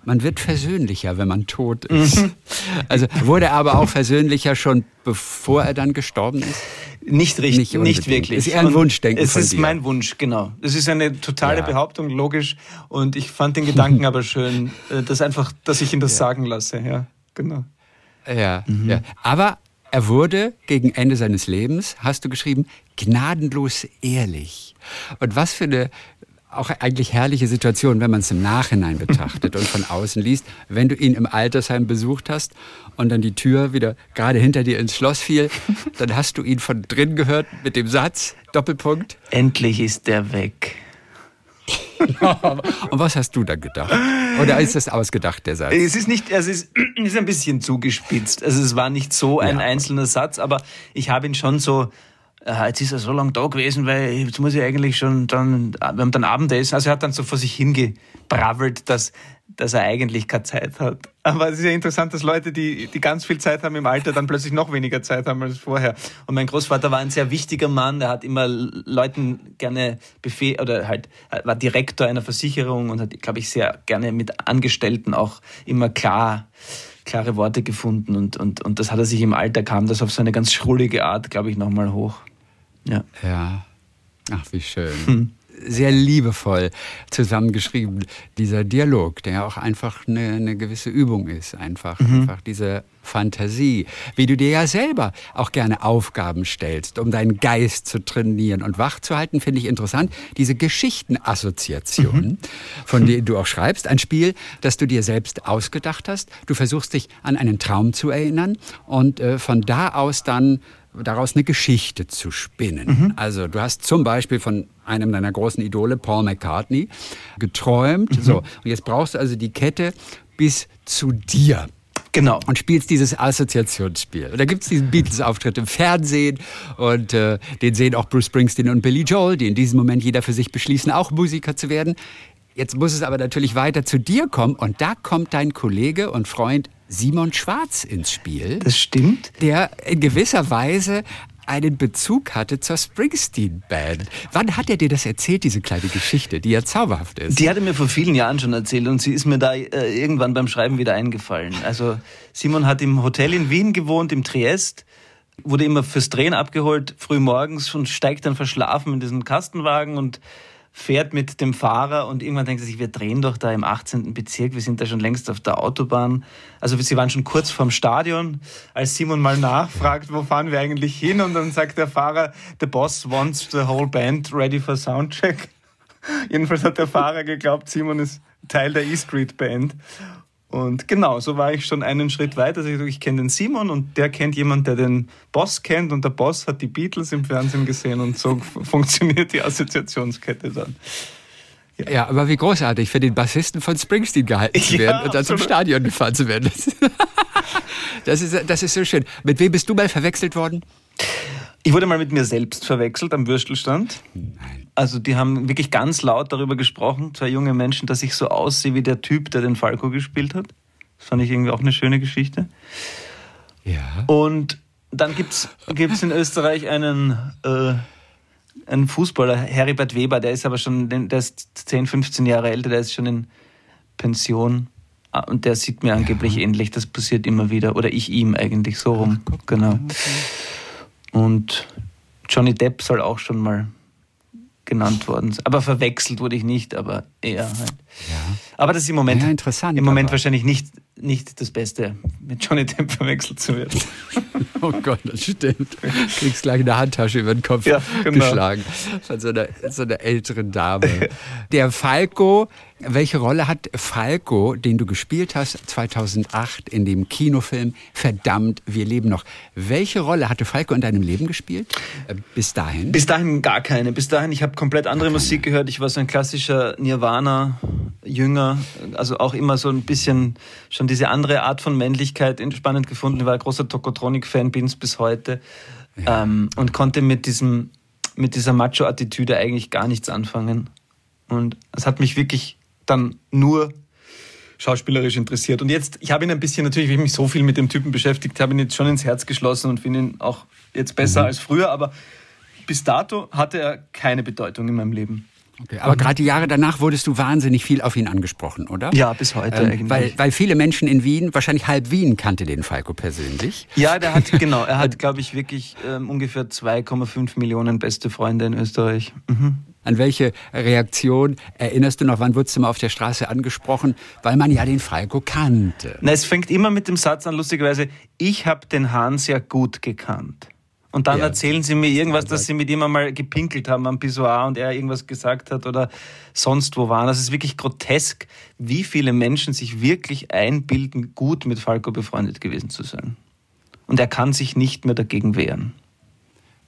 man wird versöhnlicher, wenn man tot ist. Also wurde er aber auch versöhnlicher schon bevor er dann gestorben ist? Nicht richtig, Nicht nicht, wirklich. Ist eher ein Wunschdenken Es ist mein Wunsch, genau. Es ist eine totale Ja. Behauptung, logisch. Und ich fand den Gedanken aber schön, äh, dass einfach, dass ich ihn das sagen lasse. Ja, genau. Ja, ja. Aber er wurde gegen Ende seines Lebens, hast du geschrieben, gnadenlos ehrlich. Und was für eine auch eigentlich herrliche Situation, wenn man es im Nachhinein betrachtet und von außen liest, wenn du ihn im Altersheim besucht hast und dann die Tür wieder gerade hinter dir ins Schloss fiel, dann hast du ihn von drin gehört mit dem Satz, Doppelpunkt. Endlich ist der weg. Und was hast du dann gedacht? Oder ist das ausgedacht, der Satz? Es ist nicht, es ist, es ist ein bisschen zugespitzt. Also es war nicht so ein Ja. einzelner Satz, aber ich habe ihn schon so, äh, jetzt ist er so lange da gewesen, weil jetzt muss ich eigentlich schon dann, wir haben dann Abendessen. Also er hat dann so vor sich hingebravelt, dass, dass er eigentlich keine Zeit hat. Aber es ist ja interessant, dass Leute, die, die ganz viel Zeit haben im Alter, dann plötzlich noch weniger Zeit haben als vorher. Und mein Großvater war ein sehr wichtiger Mann, der hat immer Leuten gerne Befehl, oder halt, war Direktor einer Versicherung und hat, glaube ich, sehr gerne mit Angestellten auch immer klar, klare Worte gefunden und, und, und das hat er sich im Alter kam, das auf so eine ganz schrullige Art, glaube ich, nochmal hoch. Ja. Ja. Ach, wie schön. Sehr liebevoll zusammengeschrieben, dieser Dialog, der ja auch einfach eine, eine gewisse Übung ist, einfach, mhm. einfach diese Fantasie, wie du dir ja selber auch gerne Aufgaben stellst, um deinen Geist zu trainieren und wach zu halten, finde ich interessant. Diese Geschichtenassoziationen, mhm. von denen du auch schreibst, ein Spiel, das du dir selbst ausgedacht hast. Du versuchst dich an einen Traum zu erinnern und äh, von da aus dann daraus eine Geschichte zu spinnen. Mhm. Also du hast zum Beispiel von einem deiner großen Idole, Paul McCartney, geträumt. Mhm. So, und jetzt brauchst du also die Kette bis zu dir. Genau. Und spielst dieses Assoziationsspiel. Und da gibt es diesen Beatles-Auftritt im Fernsehen und äh, den sehen auch Bruce Springsteen und Billy Joel, die in diesem Moment jeder für sich beschließen, auch Musiker zu werden. Jetzt muss es aber natürlich weiter zu dir kommen und da kommt dein Kollege und Freund Simon Schwarz ins Spiel. Das stimmt. Der in gewisser Weise einen Bezug hatte zur Springsteen-Band. Wann hat er dir das erzählt, diese kleine Geschichte, die ja zauberhaft ist? Die hat er mir vor vielen Jahren schon erzählt und sie ist mir da äh, irgendwann beim Schreiben wieder eingefallen. Also Simon hat im Hotel in Wien gewohnt, im Triest, wurde immer fürs Drehen abgeholt, früh morgens und steigt dann verschlafen in diesen Kastenwagen und fährt mit dem Fahrer und irgendwann denkt er sich, wir drehen doch da im 18. Bezirk, wir sind da schon längst auf der Autobahn. Also sie waren schon kurz vorm Stadion, als Simon mal nachfragt, wo fahren wir eigentlich hin und dann sagt der Fahrer, the boss wants the whole band ready for soundcheck. Jedenfalls hat der Fahrer geglaubt, Simon ist Teil der E-Street Band und genau, so war ich schon einen Schritt weiter. Also ich, ich kenne den Simon und der kennt jemand, der den Boss kennt und der Boss hat die Beatles im Fernsehen gesehen und so funktioniert die Assoziationskette dann. Ja. ja. aber wie großartig für den Bassisten von Springsteen gehalten zu werden ja, und dann zum Stadion gefahren zu werden. Das ist, das ist so schön. Mit wem bist du mal verwechselt worden? Ich wurde mal mit mir selbst verwechselt am Würstelstand. Nein. Also die haben wirklich ganz laut darüber gesprochen, zwei junge Menschen, dass ich so aussehe wie der Typ, der den Falco gespielt hat. Das fand ich irgendwie auch eine schöne Geschichte. Ja. Und dann gibt es in Österreich einen, äh, einen Fußballer, Heribert Weber, der ist aber schon, der ist 10, 15 Jahre älter, der ist schon in Pension. Ah, und der sieht mir angeblich ja. ähnlich, das passiert immer wieder. Oder ich ihm eigentlich so rum. Ach, genau. Okay. Und Johnny Depp soll auch schon mal genannt worden. Aber verwechselt wurde ich nicht, aber eher halt. Ja. Aber das ist im Moment, ja, interessant, im Moment wahrscheinlich nicht, nicht das Beste, mit Johnny Depp verwechselt zu werden. oh Gott, das stimmt. Du kriegst gleich eine Handtasche über den Kopf ja, genau. geschlagen von so einer, so einer älteren Dame. Der Falco welche Rolle hat Falco, den du gespielt hast 2008 in dem Kinofilm Verdammt, wir leben noch? Welche Rolle hatte Falco in deinem Leben gespielt? Äh, bis dahin? Bis dahin gar keine. Bis dahin, ich habe komplett andere Musik gehört. Ich war so ein klassischer Nirvana-Jünger. Also auch immer so ein bisschen schon diese andere Art von Männlichkeit spannend gefunden. Ich war ein großer Tokotronic-Fan, bin es bis heute. Ja. Ähm, und konnte mit diesem mit dieser Macho-Attitüde eigentlich gar nichts anfangen. Und es hat mich wirklich dann nur schauspielerisch interessiert. Und jetzt, ich habe ihn ein bisschen, natürlich, wie ich mich so viel mit dem Typen beschäftigt habe, ihn jetzt schon ins Herz geschlossen und finde ihn auch jetzt besser mhm. als früher, aber bis dato hatte er keine Bedeutung in meinem Leben. Okay, aber gerade die Jahre danach wurdest du wahnsinnig viel auf ihn angesprochen, oder? Ja, bis heute ähm, eigentlich. Weil, weil viele Menschen in Wien, wahrscheinlich halb Wien kannte den Falco persönlich. Ja, der hat, genau, er hat, glaube ich, wirklich ähm, ungefähr 2,5 Millionen beste Freunde in Österreich. Mhm. An welche Reaktion erinnerst du noch? Wann wurdest du mal auf der Straße angesprochen? Weil man ja den Falco kannte. Na, es fängt immer mit dem Satz an, lustigerweise, ich habe den Hahn sehr gut gekannt. Und dann ja, erzählen sie mir irgendwas, dass sie mit ihm einmal gepinkelt haben am Pissoir und er irgendwas gesagt hat oder sonst wo waren. Das ist wirklich grotesk, wie viele Menschen sich wirklich einbilden, gut mit Falco befreundet gewesen zu sein. Und er kann sich nicht mehr dagegen wehren.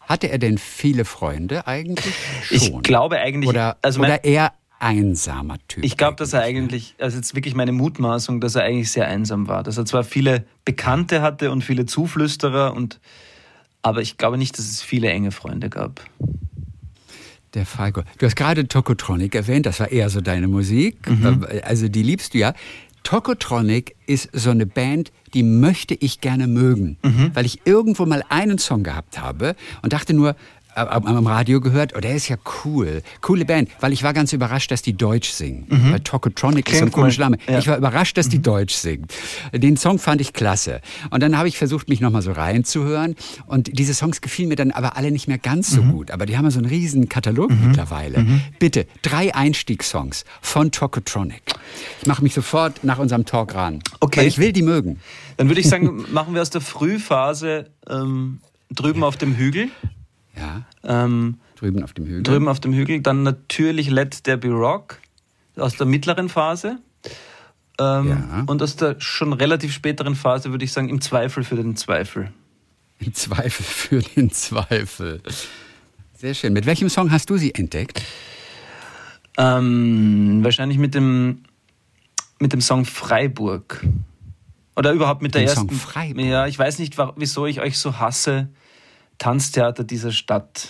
Hatte er denn viele Freunde eigentlich? Schon? Ich glaube eigentlich. Oder, also mein, oder eher einsamer Typ? Ich glaube, dass er eigentlich, also jetzt wirklich meine Mutmaßung, dass er eigentlich sehr einsam war. Dass er zwar viele Bekannte hatte und viele Zuflüsterer, und, aber ich glaube nicht, dass es viele enge Freunde gab. Der Falco. Du hast gerade Tokotronic erwähnt, das war eher so deine Musik. Mhm. Also die liebst du ja. Tokotronic ist so eine Band, die möchte ich gerne mögen, mhm. weil ich irgendwo mal einen Song gehabt habe und dachte nur, am Radio gehört. Oh, der ist ja cool. Coole Band, weil ich war ganz überrascht, dass die Deutsch singen. Mhm. Weil Tokotronic ist so ein komischer Name. Ja. Ich war überrascht, dass die mhm. Deutsch singen. Den Song fand ich klasse. Und dann habe ich versucht, mich nochmal so reinzuhören. Und diese Songs gefielen mir dann aber alle nicht mehr ganz so mhm. gut. Aber die haben ja so einen riesen Katalog mhm. mittlerweile. Mhm. Bitte, drei Einstiegssongs von Tokotronic. Ich mache mich sofort nach unserem Talk ran. Okay. Weil ich will die mögen. Dann würde ich sagen, machen wir aus der Frühphase ähm, drüben auf dem Hügel. Ja. Ähm, drüben auf dem Hügel. Drüben auf dem Hügel. Dann natürlich Let There Be Rock aus der mittleren Phase. Ähm, ja. Und aus der schon relativ späteren Phase würde ich sagen, im Zweifel für den Zweifel. Im Zweifel für den Zweifel. Sehr schön. Mit welchem Song hast du sie entdeckt? Ähm, wahrscheinlich mit dem, mit dem Song Freiburg. Oder überhaupt mit der den ersten. Song Freiburg. Ja, ich weiß nicht, wieso ich euch so hasse. Tanztheater dieser Stadt.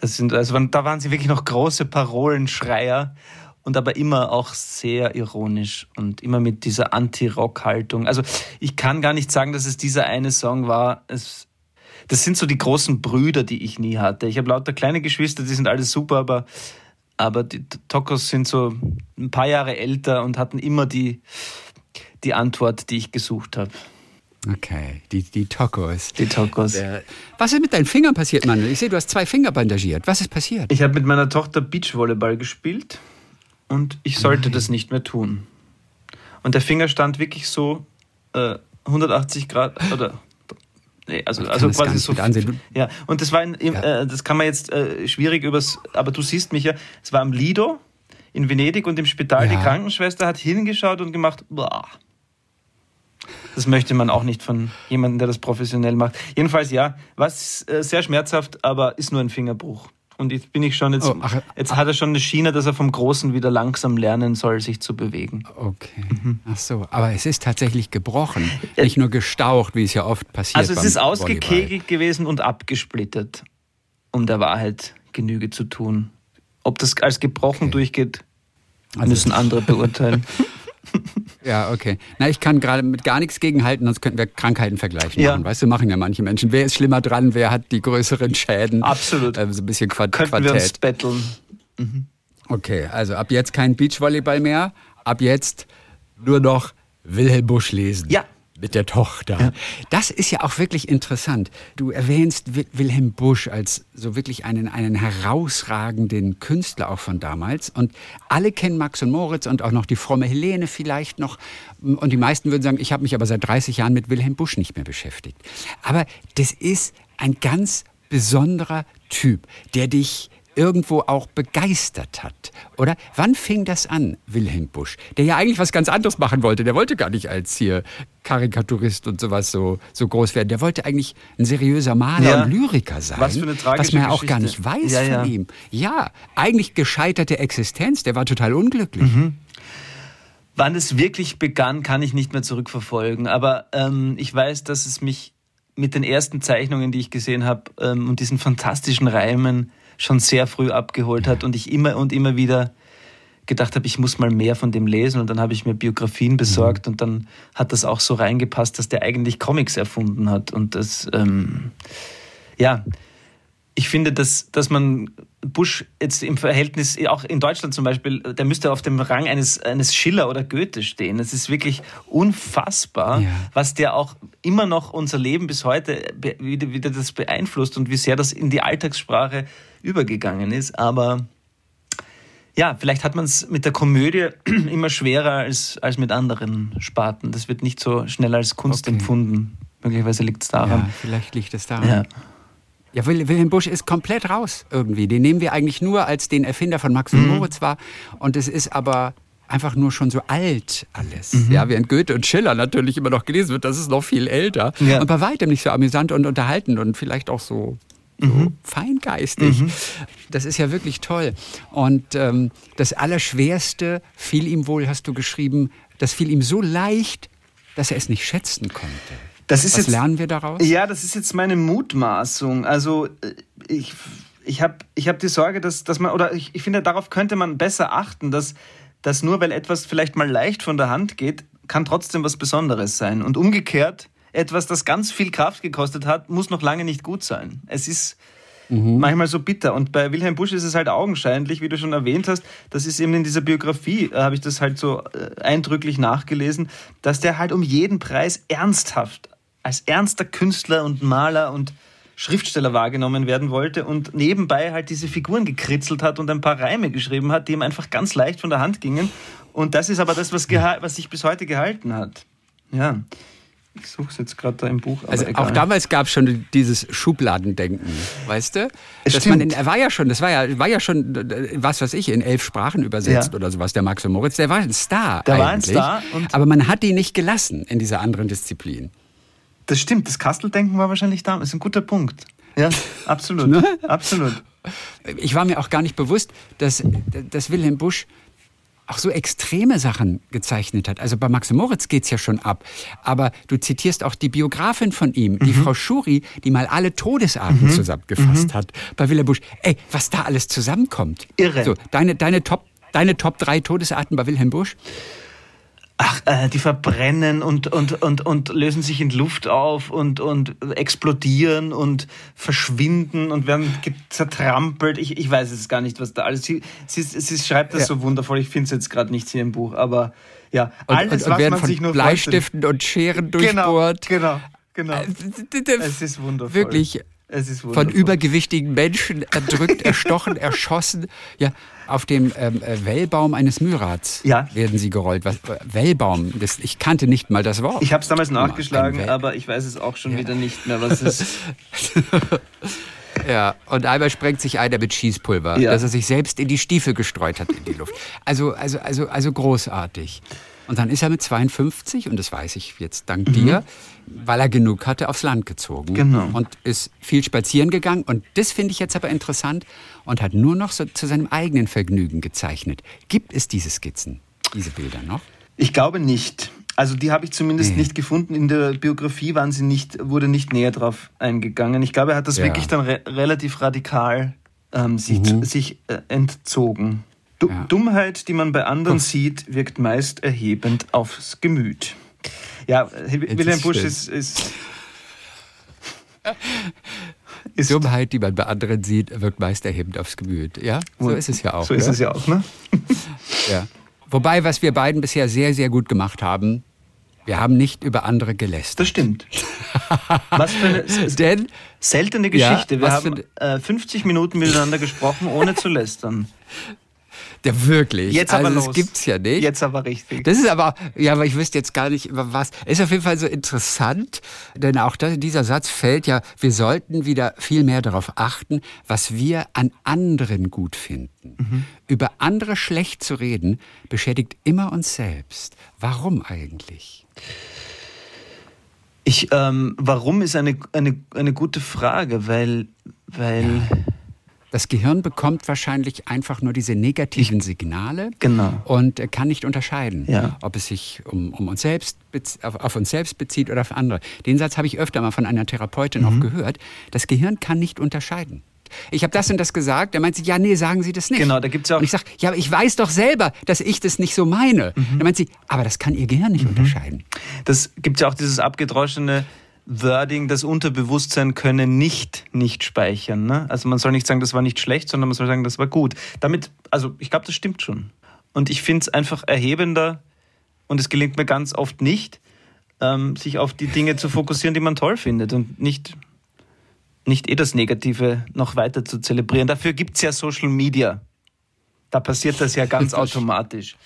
Das sind, also da waren sie wirklich noch große Parolenschreier und aber immer auch sehr ironisch und immer mit dieser Anti-Rock-Haltung. Also ich kann gar nicht sagen, dass es dieser eine Song war. Es, das sind so die großen Brüder, die ich nie hatte. Ich habe lauter kleine Geschwister, die sind alles super, aber, aber die Tokos sind so ein paar Jahre älter und hatten immer die, die Antwort, die ich gesucht habe. Okay, die, die Tokos. Die Tokos. Der, was ist mit deinen Fingern passiert, Mann? Ich sehe, du hast zwei Finger bandagiert. Was ist passiert? Ich habe mit meiner Tochter Beachvolleyball gespielt und ich sollte Nein. das nicht mehr tun. Und der Finger stand wirklich so äh, 180 Grad oder Nee, also, also quasi so. Ja, und das war ein, ja. äh, das kann man jetzt äh, schwierig übers, aber du siehst mich ja, es war am Lido in Venedig und im Spital ja. die Krankenschwester hat hingeschaut und gemacht, boah, das möchte man auch nicht von jemandem, der das professionell macht. Jedenfalls ja, was äh, sehr schmerzhaft, aber ist nur ein Fingerbruch. Und jetzt bin ich schon jetzt, oh, ach, jetzt ach, hat er schon eine Schiene, dass er vom Großen wieder langsam lernen soll, sich zu bewegen. Okay. Mhm. Ach so, aber es ist tatsächlich gebrochen, äh, nicht nur gestaucht, wie es ja oft passiert. Also es ist ausgekegelt Volleyball. gewesen und abgesplittert, um der Wahrheit Genüge zu tun. Ob das als gebrochen okay. durchgeht, also müssen andere beurteilen. Ja, okay. Na, ich kann gerade mit gar nichts gegenhalten, sonst könnten wir Krankheiten vergleichen ja. machen. Weißt du, machen ja manche Menschen. Wer ist schlimmer dran? Wer hat die größeren Schäden? Absolut. Äh, so ein bisschen Quart Könnten Quartett. wir uns betteln. Mhm. Okay, also ab jetzt kein Beachvolleyball mehr. Ab jetzt nur noch Wilhelm Busch lesen. Ja, mit der Tochter. Ja. Das ist ja auch wirklich interessant. Du erwähnst Wilhelm Busch als so wirklich einen, einen herausragenden Künstler auch von damals. Und alle kennen Max und Moritz und auch noch die fromme Helene vielleicht noch. Und die meisten würden sagen, ich habe mich aber seit 30 Jahren mit Wilhelm Busch nicht mehr beschäftigt. Aber das ist ein ganz besonderer Typ, der dich irgendwo auch begeistert hat. Oder wann fing das an, Wilhelm Busch, der ja eigentlich was ganz anderes machen wollte? Der wollte gar nicht als hier Karikaturist und sowas so, so groß werden. Der wollte eigentlich ein seriöser Maler ja. und Lyriker sein. Was für eine tragische Was man ja auch gar nicht weiß ja, ja. von ihm. Ja, eigentlich gescheiterte Existenz. Der war total unglücklich. Mhm. Wann es wirklich begann, kann ich nicht mehr zurückverfolgen. Aber ähm, ich weiß, dass es mich mit den ersten Zeichnungen, die ich gesehen habe, ähm, und diesen fantastischen Reimen schon sehr früh abgeholt hat und ich immer und immer wieder gedacht habe, ich muss mal mehr von dem lesen und dann habe ich mir Biografien besorgt mhm. und dann hat das auch so reingepasst, dass der eigentlich Comics erfunden hat und das, ähm, ja, ich finde, dass, dass man Bush jetzt im Verhältnis, auch in Deutschland zum Beispiel, der müsste auf dem Rang eines, eines Schiller oder Goethe stehen. Es ist wirklich unfassbar, ja. was der auch immer noch unser Leben bis heute wieder, wieder das beeinflusst und wie sehr das in die Alltagssprache übergegangen ist. Aber ja, vielleicht hat man es mit der Komödie immer schwerer als, als mit anderen Sparten. Das wird nicht so schnell als Kunst okay. empfunden. Möglicherweise liegt es daran. Ja, vielleicht liegt es daran. Ja. Ja, Wilhelm Busch ist komplett raus irgendwie. Den nehmen wir eigentlich nur als den Erfinder von Max und mhm. Moritz war. Und es ist aber einfach nur schon so alt alles. Mhm. Ja, während Goethe und Schiller natürlich immer noch gelesen wird, das ist noch viel älter. Ja. Und bei weitem nicht so amüsant und unterhaltend und vielleicht auch so, so mhm. feingeistig. Mhm. Das ist ja wirklich toll. Und ähm, das Allerschwerste fiel ihm wohl, hast du geschrieben, das fiel ihm so leicht, dass er es nicht schätzen konnte. Das ist Was jetzt, lernen wir daraus? Ja, das ist jetzt meine Mutmaßung. Also äh, ich, ich habe ich hab die Sorge, dass, dass man, oder ich, ich finde, darauf könnte man besser achten, dass, dass nur weil etwas vielleicht mal leicht von der Hand geht, kann trotzdem was Besonderes sein. Und umgekehrt, etwas, das ganz viel Kraft gekostet hat, muss noch lange nicht gut sein. Es ist, mhm. manchmal so bitter. Und bei Wilhelm Busch ist es halt augenscheinlich, wie du schon erwähnt hast, das ist eben in dieser Biografie, äh, habe ich das halt so äh, eindrücklich nachgelesen, dass der halt um jeden Preis ernsthaft, als ernster Künstler und Maler und Schriftsteller wahrgenommen werden wollte und nebenbei halt diese Figuren gekritzelt hat und ein paar Reime geschrieben hat, die ihm einfach ganz leicht von der Hand gingen. Und das ist aber das, was, was sich bis heute gehalten hat. Ja. Ich suche es jetzt gerade da im Buch. also egal. auch damals gab es schon dieses Schubladendenken, weißt du? Dass man in, er war ja schon, das war ja, war ja schon, was weiß ich, in elf Sprachen übersetzt ja. oder sowas, der Max und Moritz, der war ein Star. Der eigentlich, war ein Star. aber man hat ihn nicht gelassen in dieser anderen Disziplin. Das stimmt, das Kasteldenken war wahrscheinlich da. Das ist ein guter Punkt. Ja, absolut. Ne? absolut. Ich war mir auch gar nicht bewusst, dass, dass Wilhelm Busch auch so extreme Sachen gezeichnet hat. Also bei Max Moritz geht es ja schon ab. Aber du zitierst auch die Biografin von ihm, mhm. die Frau Schuri, die mal alle Todesarten mhm. zusammengefasst mhm. hat bei Wilhelm Busch. Ey, was da alles zusammenkommt. Irre. So, deine, deine, Top, deine Top 3 Todesarten bei Wilhelm Busch? Ach, äh, die verbrennen und, und, und, und lösen sich in Luft auf und, und explodieren und verschwinden und werden zertrampelt. Ich, ich weiß es gar nicht, was da alles. Sie, sie, sie schreibt das ja. so wundervoll. Ich finde es jetzt gerade nicht hier im Buch, aber ja, alles, und, und, was man sich nur Bleistiften und Scheren durchbohrt. Genau, genau, genau. es ist wundervoll. Wirklich. Von übergewichtigen Menschen erdrückt, erstochen, erschossen. Ja, auf dem ähm, äh, Wellbaum eines Myrats ja. werden sie gerollt. Was, äh, Wellbaum, das, ich kannte nicht mal das Wort. Ich habe es damals nachgeschlagen, aber ich weiß es auch schon ja. wieder nicht mehr, was es ist. Ja, und einmal sprengt sich einer mit Schießpulver, ja. dass er sich selbst in die Stiefel gestreut hat in die Luft. Also, also, also, also großartig. Und dann ist er mit 52, und das weiß ich jetzt dank mhm. dir, weil er genug hatte, aufs Land gezogen. Genau. Und ist viel spazieren gegangen. Und das finde ich jetzt aber interessant und hat nur noch so zu seinem eigenen Vergnügen gezeichnet. Gibt es diese Skizzen, diese Bilder noch? Ich glaube nicht. Also die habe ich zumindest nee. nicht gefunden. In der Biografie waren sie nicht, wurde nicht näher drauf eingegangen. Ich glaube, er hat das ja. wirklich dann re relativ radikal ähm, sich, mhm. sich äh, entzogen. Du ja. Dummheit, die man bei anderen sieht, wirkt meist erhebend aufs Gemüt. Ja, Wilhelm Busch ist, ist, ist, Dummheit, die man bei anderen sieht, wirkt meist erhebend aufs Gemüt. Ja, so ist es ja auch. So ist es ja auch, ne? ja. Wobei, was wir beiden bisher sehr, sehr gut gemacht haben, wir haben nicht über andere gelästert. Das stimmt. was für eine Denn, seltene Geschichte. Ja, wir haben äh, 50 Minuten miteinander gesprochen, ohne zu lästern. Ja, wirklich. Jetzt aber also, los. Das gibt's ja nicht. Jetzt aber richtig. Das ist aber, ja, aber ich wüsste jetzt gar nicht über was. Ist auf jeden Fall so interessant, denn auch das, dieser Satz fällt ja, wir sollten wieder viel mehr darauf achten, was wir an anderen gut finden. Mhm. Über andere schlecht zu reden, beschädigt immer uns selbst. Warum eigentlich? Ich, ähm, warum ist eine, eine, eine gute Frage, weil, weil. Ja das Gehirn bekommt wahrscheinlich einfach nur diese negativen Signale genau. und kann nicht unterscheiden, ja. ob es sich um, um uns selbst auf, auf, uns selbst bezieht oder auf andere. Den Satz habe ich öfter mal von einer Therapeutin mhm. auch gehört. Das Gehirn kann nicht unterscheiden. Ich habe das und das gesagt. Er meint sie, ja, nee, sagen Sie das nicht. Genau, da gibt's ja auch. Und ich sage, ja, aber ich weiß doch selber, dass ich das nicht so meine. Mhm. Dann meint sie, aber das kann Ihr Gehirn nicht mhm. unterscheiden. Das gibt ja auch dieses abgedroschene, Wording, das Unterbewusstsein könne nicht nicht speichern. Ne? Also man soll nicht sagen, das war nicht schlecht, sondern man soll sagen, das war gut. Damit, also ich glaube, das stimmt schon. Und ich finde es einfach erhebender, und es gelingt mir ganz oft nicht, ähm, sich auf die Dinge zu fokussieren, die man toll findet und nicht, nicht eh das Negative noch weiter zu zelebrieren. Dafür gibt es ja Social Media. Da passiert das ja ganz automatisch.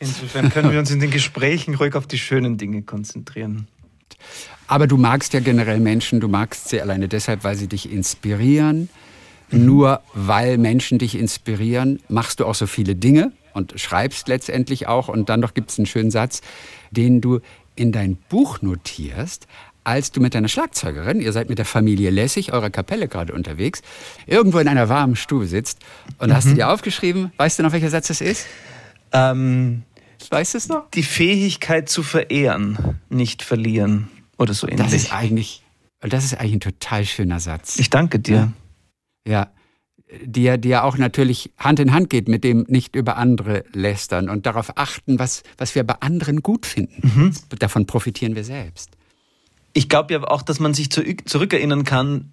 Insofern können wir uns in den Gesprächen ruhig auf die schönen Dinge konzentrieren. Aber du magst ja generell Menschen, du magst sie alleine deshalb, weil sie dich inspirieren. Mhm. Nur weil Menschen dich inspirieren, machst du auch so viele Dinge und schreibst letztendlich auch. Und dann noch gibt es einen schönen Satz, den du in dein Buch notierst, als du mit deiner Schlagzeugerin, ihr seid mit der Familie Lessig, eurer Kapelle gerade unterwegs, irgendwo in einer warmen Stube sitzt und mhm. hast du dir aufgeschrieben, weißt du noch, welcher Satz das ist? Ähm, weißt du es noch? Die Fähigkeit zu verehren, nicht verlieren. Oder so ähnlich. Das ist eigentlich, das ist eigentlich ein total schöner Satz. Ich danke dir. Ja. Die, ja, die ja auch natürlich Hand in Hand geht mit dem nicht über andere lästern und darauf achten, was, was wir bei anderen gut finden. Mhm. Davon profitieren wir selbst. Ich glaube ja auch, dass man sich zurückerinnern kann,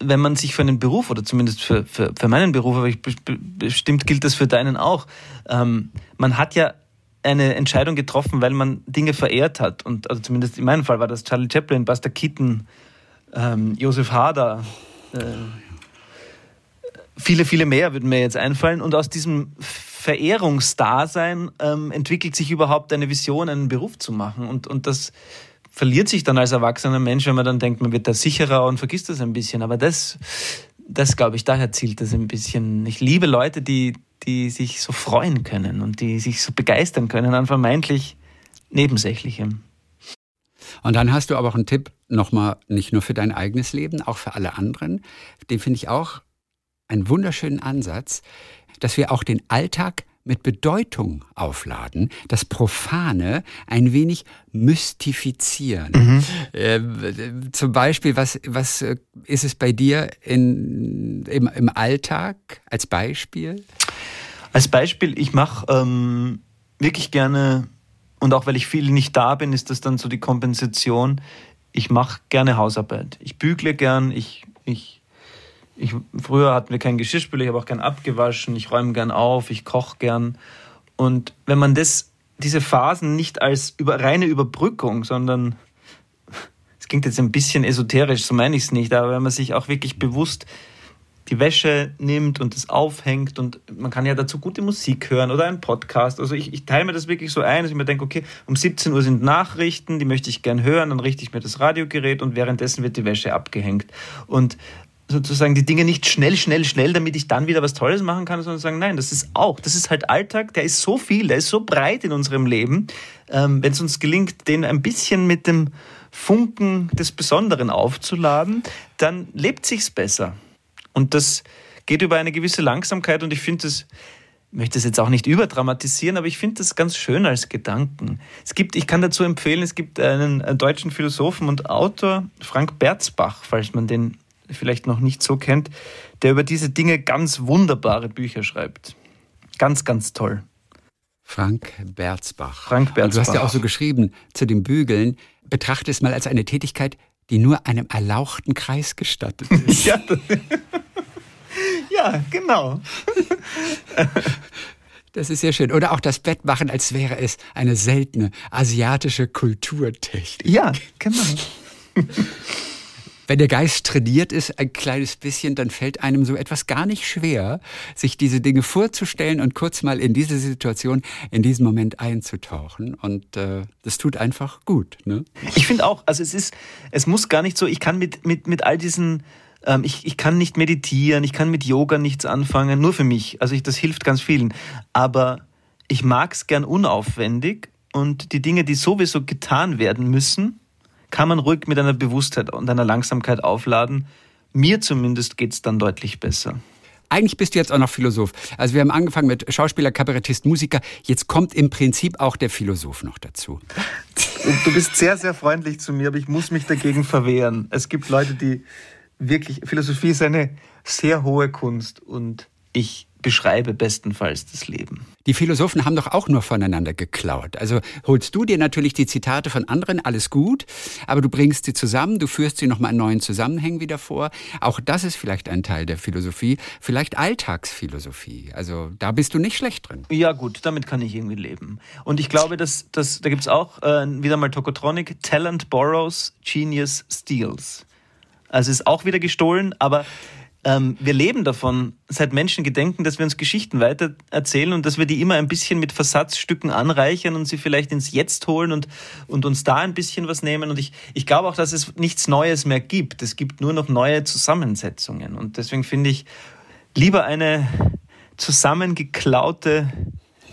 wenn man sich für einen Beruf oder zumindest für, für, für meinen Beruf, aber ich, bestimmt gilt das für deinen auch, ähm, man hat ja eine Entscheidung getroffen, weil man Dinge verehrt hat. Und also zumindest in meinem Fall war das Charlie Chaplin, Buster Keaton, ähm, Josef Hader, äh, viele, viele mehr würden mir jetzt einfallen. Und aus diesem Verehrungsdasein ähm, entwickelt sich überhaupt eine Vision, einen Beruf zu machen. Und, und das verliert sich dann als erwachsener Mensch, wenn man dann denkt, man wird da sicherer und vergisst das ein bisschen. Aber das, das glaube ich, daher zielt das ein bisschen. Ich liebe Leute, die, die sich so freuen können und die sich so begeistern können an vermeintlich Nebensächlichem. Und dann hast du aber auch einen Tipp nochmal, nicht nur für dein eigenes Leben, auch für alle anderen. Den finde ich auch einen wunderschönen Ansatz, dass wir auch den Alltag mit Bedeutung aufladen, das Profane ein wenig mystifizieren. Mhm. Äh, zum Beispiel, was, was äh, ist es bei dir in, im, im Alltag als Beispiel? Als Beispiel, ich mache ähm, wirklich gerne, und auch weil ich viel nicht da bin, ist das dann so die Kompensation, ich mache gerne Hausarbeit. Ich bügle gern, ich, ich ich, früher hatten wir keinen Geschirrspüler, ich habe auch gern abgewaschen, ich räume gern auf, ich koche gern. Und wenn man das, diese Phasen nicht als über, reine Überbrückung, sondern es klingt jetzt ein bisschen esoterisch, so meine ich es nicht, aber wenn man sich auch wirklich bewusst die Wäsche nimmt und es aufhängt und man kann ja dazu gute Musik hören oder einen Podcast. Also ich, ich teile mir das wirklich so ein, dass ich mir denke, okay, um 17 Uhr sind Nachrichten, die möchte ich gern hören, dann richte ich mir das Radiogerät und währenddessen wird die Wäsche abgehängt. Und sozusagen die Dinge nicht schnell, schnell, schnell, damit ich dann wieder was Tolles machen kann, sondern sagen, nein, das ist auch, das ist halt Alltag, der ist so viel, der ist so breit in unserem Leben. Ähm, Wenn es uns gelingt, den ein bisschen mit dem Funken des Besonderen aufzuladen, dann lebt sich's besser. Und das geht über eine gewisse Langsamkeit und ich finde das, ich möchte es jetzt auch nicht überdramatisieren, aber ich finde das ganz schön als Gedanken. Es gibt, ich kann dazu empfehlen, es gibt einen, einen deutschen Philosophen und Autor, Frank Berzbach, falls man den vielleicht noch nicht so kennt, der über diese Dinge ganz wunderbare Bücher schreibt. Ganz, ganz toll. Frank Berzbach. Frank Berzbach. du hast ja auch so geschrieben zu dem Bügeln, betrachte es mal als eine Tätigkeit, die nur einem erlauchten Kreis gestattet ist. ja, ja, genau. Das ist sehr schön. Oder auch das Bett machen, als wäre es eine seltene asiatische Kulturtechnik. Ja, genau. Wenn der Geist trainiert ist, ein kleines bisschen, dann fällt einem so etwas gar nicht schwer, sich diese Dinge vorzustellen und kurz mal in diese Situation, in diesen Moment einzutauchen. Und äh, das tut einfach gut. Ne? Ich finde auch, also es ist, es muss gar nicht so, ich kann mit, mit, mit all diesen ähm, ich, ich kann nicht meditieren, ich kann mit Yoga nichts anfangen, nur für mich. Also ich, das hilft ganz vielen. Aber ich mag es gern unaufwendig und die Dinge, die sowieso getan werden müssen, kann man ruhig mit einer Bewusstheit und einer Langsamkeit aufladen. Mir zumindest geht es dann deutlich besser. Eigentlich bist du jetzt auch noch Philosoph. Also wir haben angefangen mit Schauspieler, Kabarettist, Musiker. Jetzt kommt im Prinzip auch der Philosoph noch dazu. Du bist sehr, sehr freundlich zu mir, aber ich muss mich dagegen verwehren. Es gibt Leute, die wirklich, Philosophie ist eine sehr hohe Kunst und ich beschreibe bestenfalls das Leben. Die Philosophen haben doch auch nur voneinander geklaut. Also holst du dir natürlich die Zitate von anderen, alles gut, aber du bringst sie zusammen, du führst sie nochmal in neuen Zusammenhängen wieder vor. Auch das ist vielleicht ein Teil der Philosophie, vielleicht Alltagsphilosophie. Also da bist du nicht schlecht drin. Ja gut, damit kann ich irgendwie leben. Und ich glaube, dass, dass da gibt es auch äh, wieder mal Tokotronic, Talent borrows, Genius steals. Also ist auch wieder gestohlen, aber ähm, wir leben davon, seit Menschen gedenken, dass wir uns Geschichten weiter erzählen und dass wir die immer ein bisschen mit Versatzstücken anreichern und sie vielleicht ins Jetzt holen und, und uns da ein bisschen was nehmen. Und ich, ich glaube auch, dass es nichts Neues mehr gibt. Es gibt nur noch neue Zusammensetzungen. Und deswegen finde ich lieber eine zusammengeklaute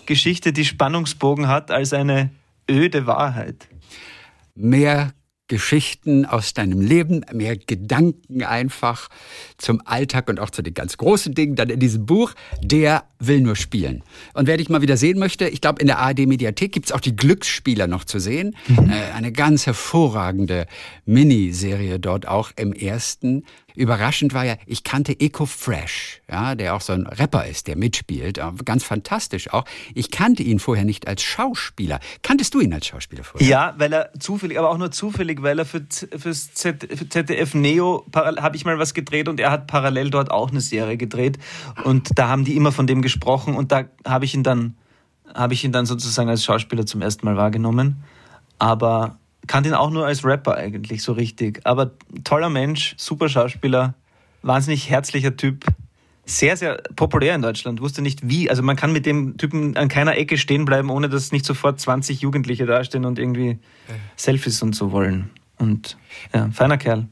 Geschichte, die Spannungsbogen hat, als eine öde Wahrheit. Mehr Geschichten aus deinem Leben, mehr Gedanken einfach zum Alltag und auch zu den ganz großen Dingen. Dann in diesem Buch, der will nur spielen. Und wer dich mal wieder sehen möchte, ich glaube, in der ARD-Mediathek gibt es auch die Glücksspieler noch zu sehen. Mhm. Äh, eine ganz hervorragende Miniserie dort auch im ersten. Überraschend war ja, ich kannte Eco Fresh, ja, der auch so ein Rapper ist, der mitspielt, ganz fantastisch auch. Ich kannte ihn vorher nicht als Schauspieler. Kanntest du ihn als Schauspieler vorher? Ja, weil er zufällig, aber auch nur zufällig, weil er für, fürs ZDF Neo habe ich mal was gedreht und er hat parallel dort auch eine Serie gedreht und da haben die immer von dem gesprochen und da habe ich ihn dann habe ich ihn dann sozusagen als Schauspieler zum ersten Mal wahrgenommen, aber kannte ihn auch nur als Rapper eigentlich so richtig. Aber toller Mensch, super Schauspieler, wahnsinnig herzlicher Typ, sehr, sehr populär in Deutschland. Wusste nicht wie. Also man kann mit dem Typen an keiner Ecke stehen bleiben, ohne dass nicht sofort 20 Jugendliche dastehen und irgendwie Selfies und so wollen. Und ja, feiner Kerl.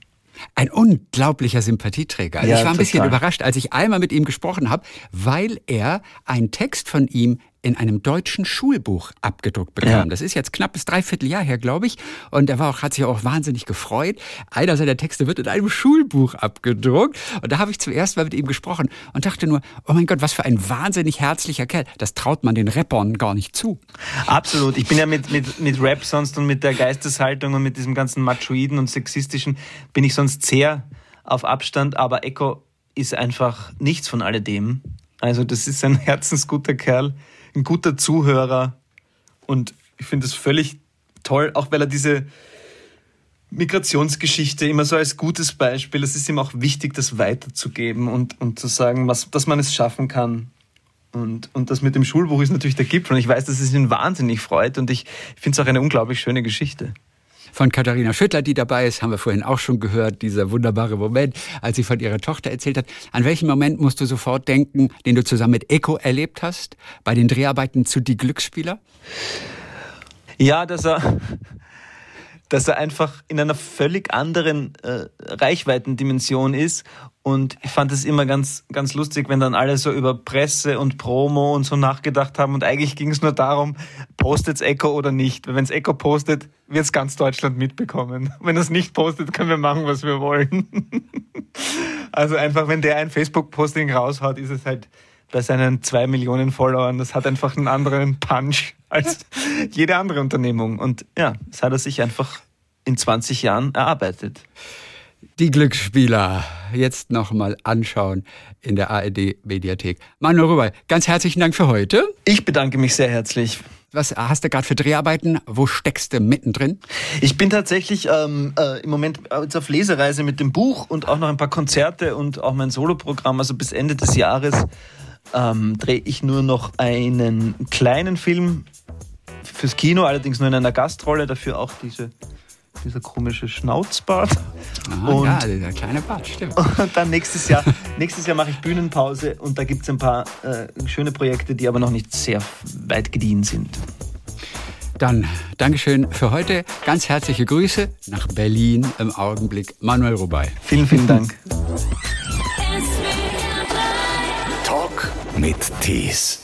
Ein unglaublicher Sympathieträger. Also ja, ich war ein total. bisschen überrascht, als ich einmal mit ihm gesprochen habe, weil er einen Text von ihm in einem deutschen Schulbuch abgedruckt bekam. Ja. Das ist jetzt knappes Dreivierteljahr her, glaube ich. Und er war auch, hat sich auch wahnsinnig gefreut. Einer seiner Texte wird in einem Schulbuch abgedruckt. Und da habe ich zuerst mal mit ihm gesprochen und dachte nur, oh mein Gott, was für ein wahnsinnig herzlicher Kerl. Das traut man den Rappern gar nicht zu. Absolut. Ich bin ja mit, mit, mit Rap sonst und mit der Geisteshaltung und mit diesem ganzen Machoiden und sexistischen bin ich sonst sehr auf Abstand. Aber Echo ist einfach nichts von alledem. Also das ist ein herzensguter Kerl ein guter Zuhörer und ich finde es völlig toll, auch weil er diese Migrationsgeschichte immer so als gutes Beispiel, es ist ihm auch wichtig, das weiterzugeben und, und zu sagen, was, dass man es schaffen kann. Und, und das mit dem Schulbuch ist natürlich der Gipfel und ich weiß, dass es ihn wahnsinnig freut und ich finde es auch eine unglaublich schöne Geschichte von Katharina Schüttler, die dabei ist, haben wir vorhin auch schon gehört, dieser wunderbare Moment, als sie von ihrer Tochter erzählt hat. An welchen Moment musst du sofort denken, den du zusammen mit Echo erlebt hast, bei den Dreharbeiten zu Die Glücksspieler? Ja, dass er, dass er einfach in einer völlig anderen äh, Reichweitendimension ist und ich fand es immer ganz, ganz lustig, wenn dann alle so über Presse und Promo und so nachgedacht haben. Und eigentlich ging es nur darum, postet's Echo oder nicht. Weil wenn es Echo postet, wird es ganz Deutschland mitbekommen. Wenn es nicht postet, können wir machen, was wir wollen. also einfach, wenn der ein Facebook-Posting raushaut, ist es halt bei seinen zwei Millionen Followern, das hat einfach einen anderen Punch als jede andere Unternehmung. Und ja, das hat er sich einfach in 20 Jahren erarbeitet. Die Glücksspieler jetzt nochmal anschauen in der ARD Mediathek. Manuel Rüber, ganz herzlichen Dank für heute. Ich bedanke mich sehr herzlich. Was hast du gerade für Dreharbeiten? Wo steckst du mittendrin? Ich bin tatsächlich ähm, äh, im Moment jetzt auf Lesereise mit dem Buch und auch noch ein paar Konzerte und auch mein Soloprogramm. Also bis Ende des Jahres ähm, drehe ich nur noch einen kleinen Film fürs Kino, allerdings nur in einer Gastrolle. Dafür auch diese dieser komische Schnauzbart. Aha, und, ja, dieser kleine Bart, stimmt. Und dann nächstes Jahr, nächstes Jahr mache ich Bühnenpause und da gibt es ein paar äh, schöne Projekte, die aber noch nicht sehr weit gediehen sind. Dann Dankeschön für heute. Ganz herzliche Grüße nach Berlin im Augenblick. Manuel Rubai. Vielen, vielen Dank. Talk mit Tees.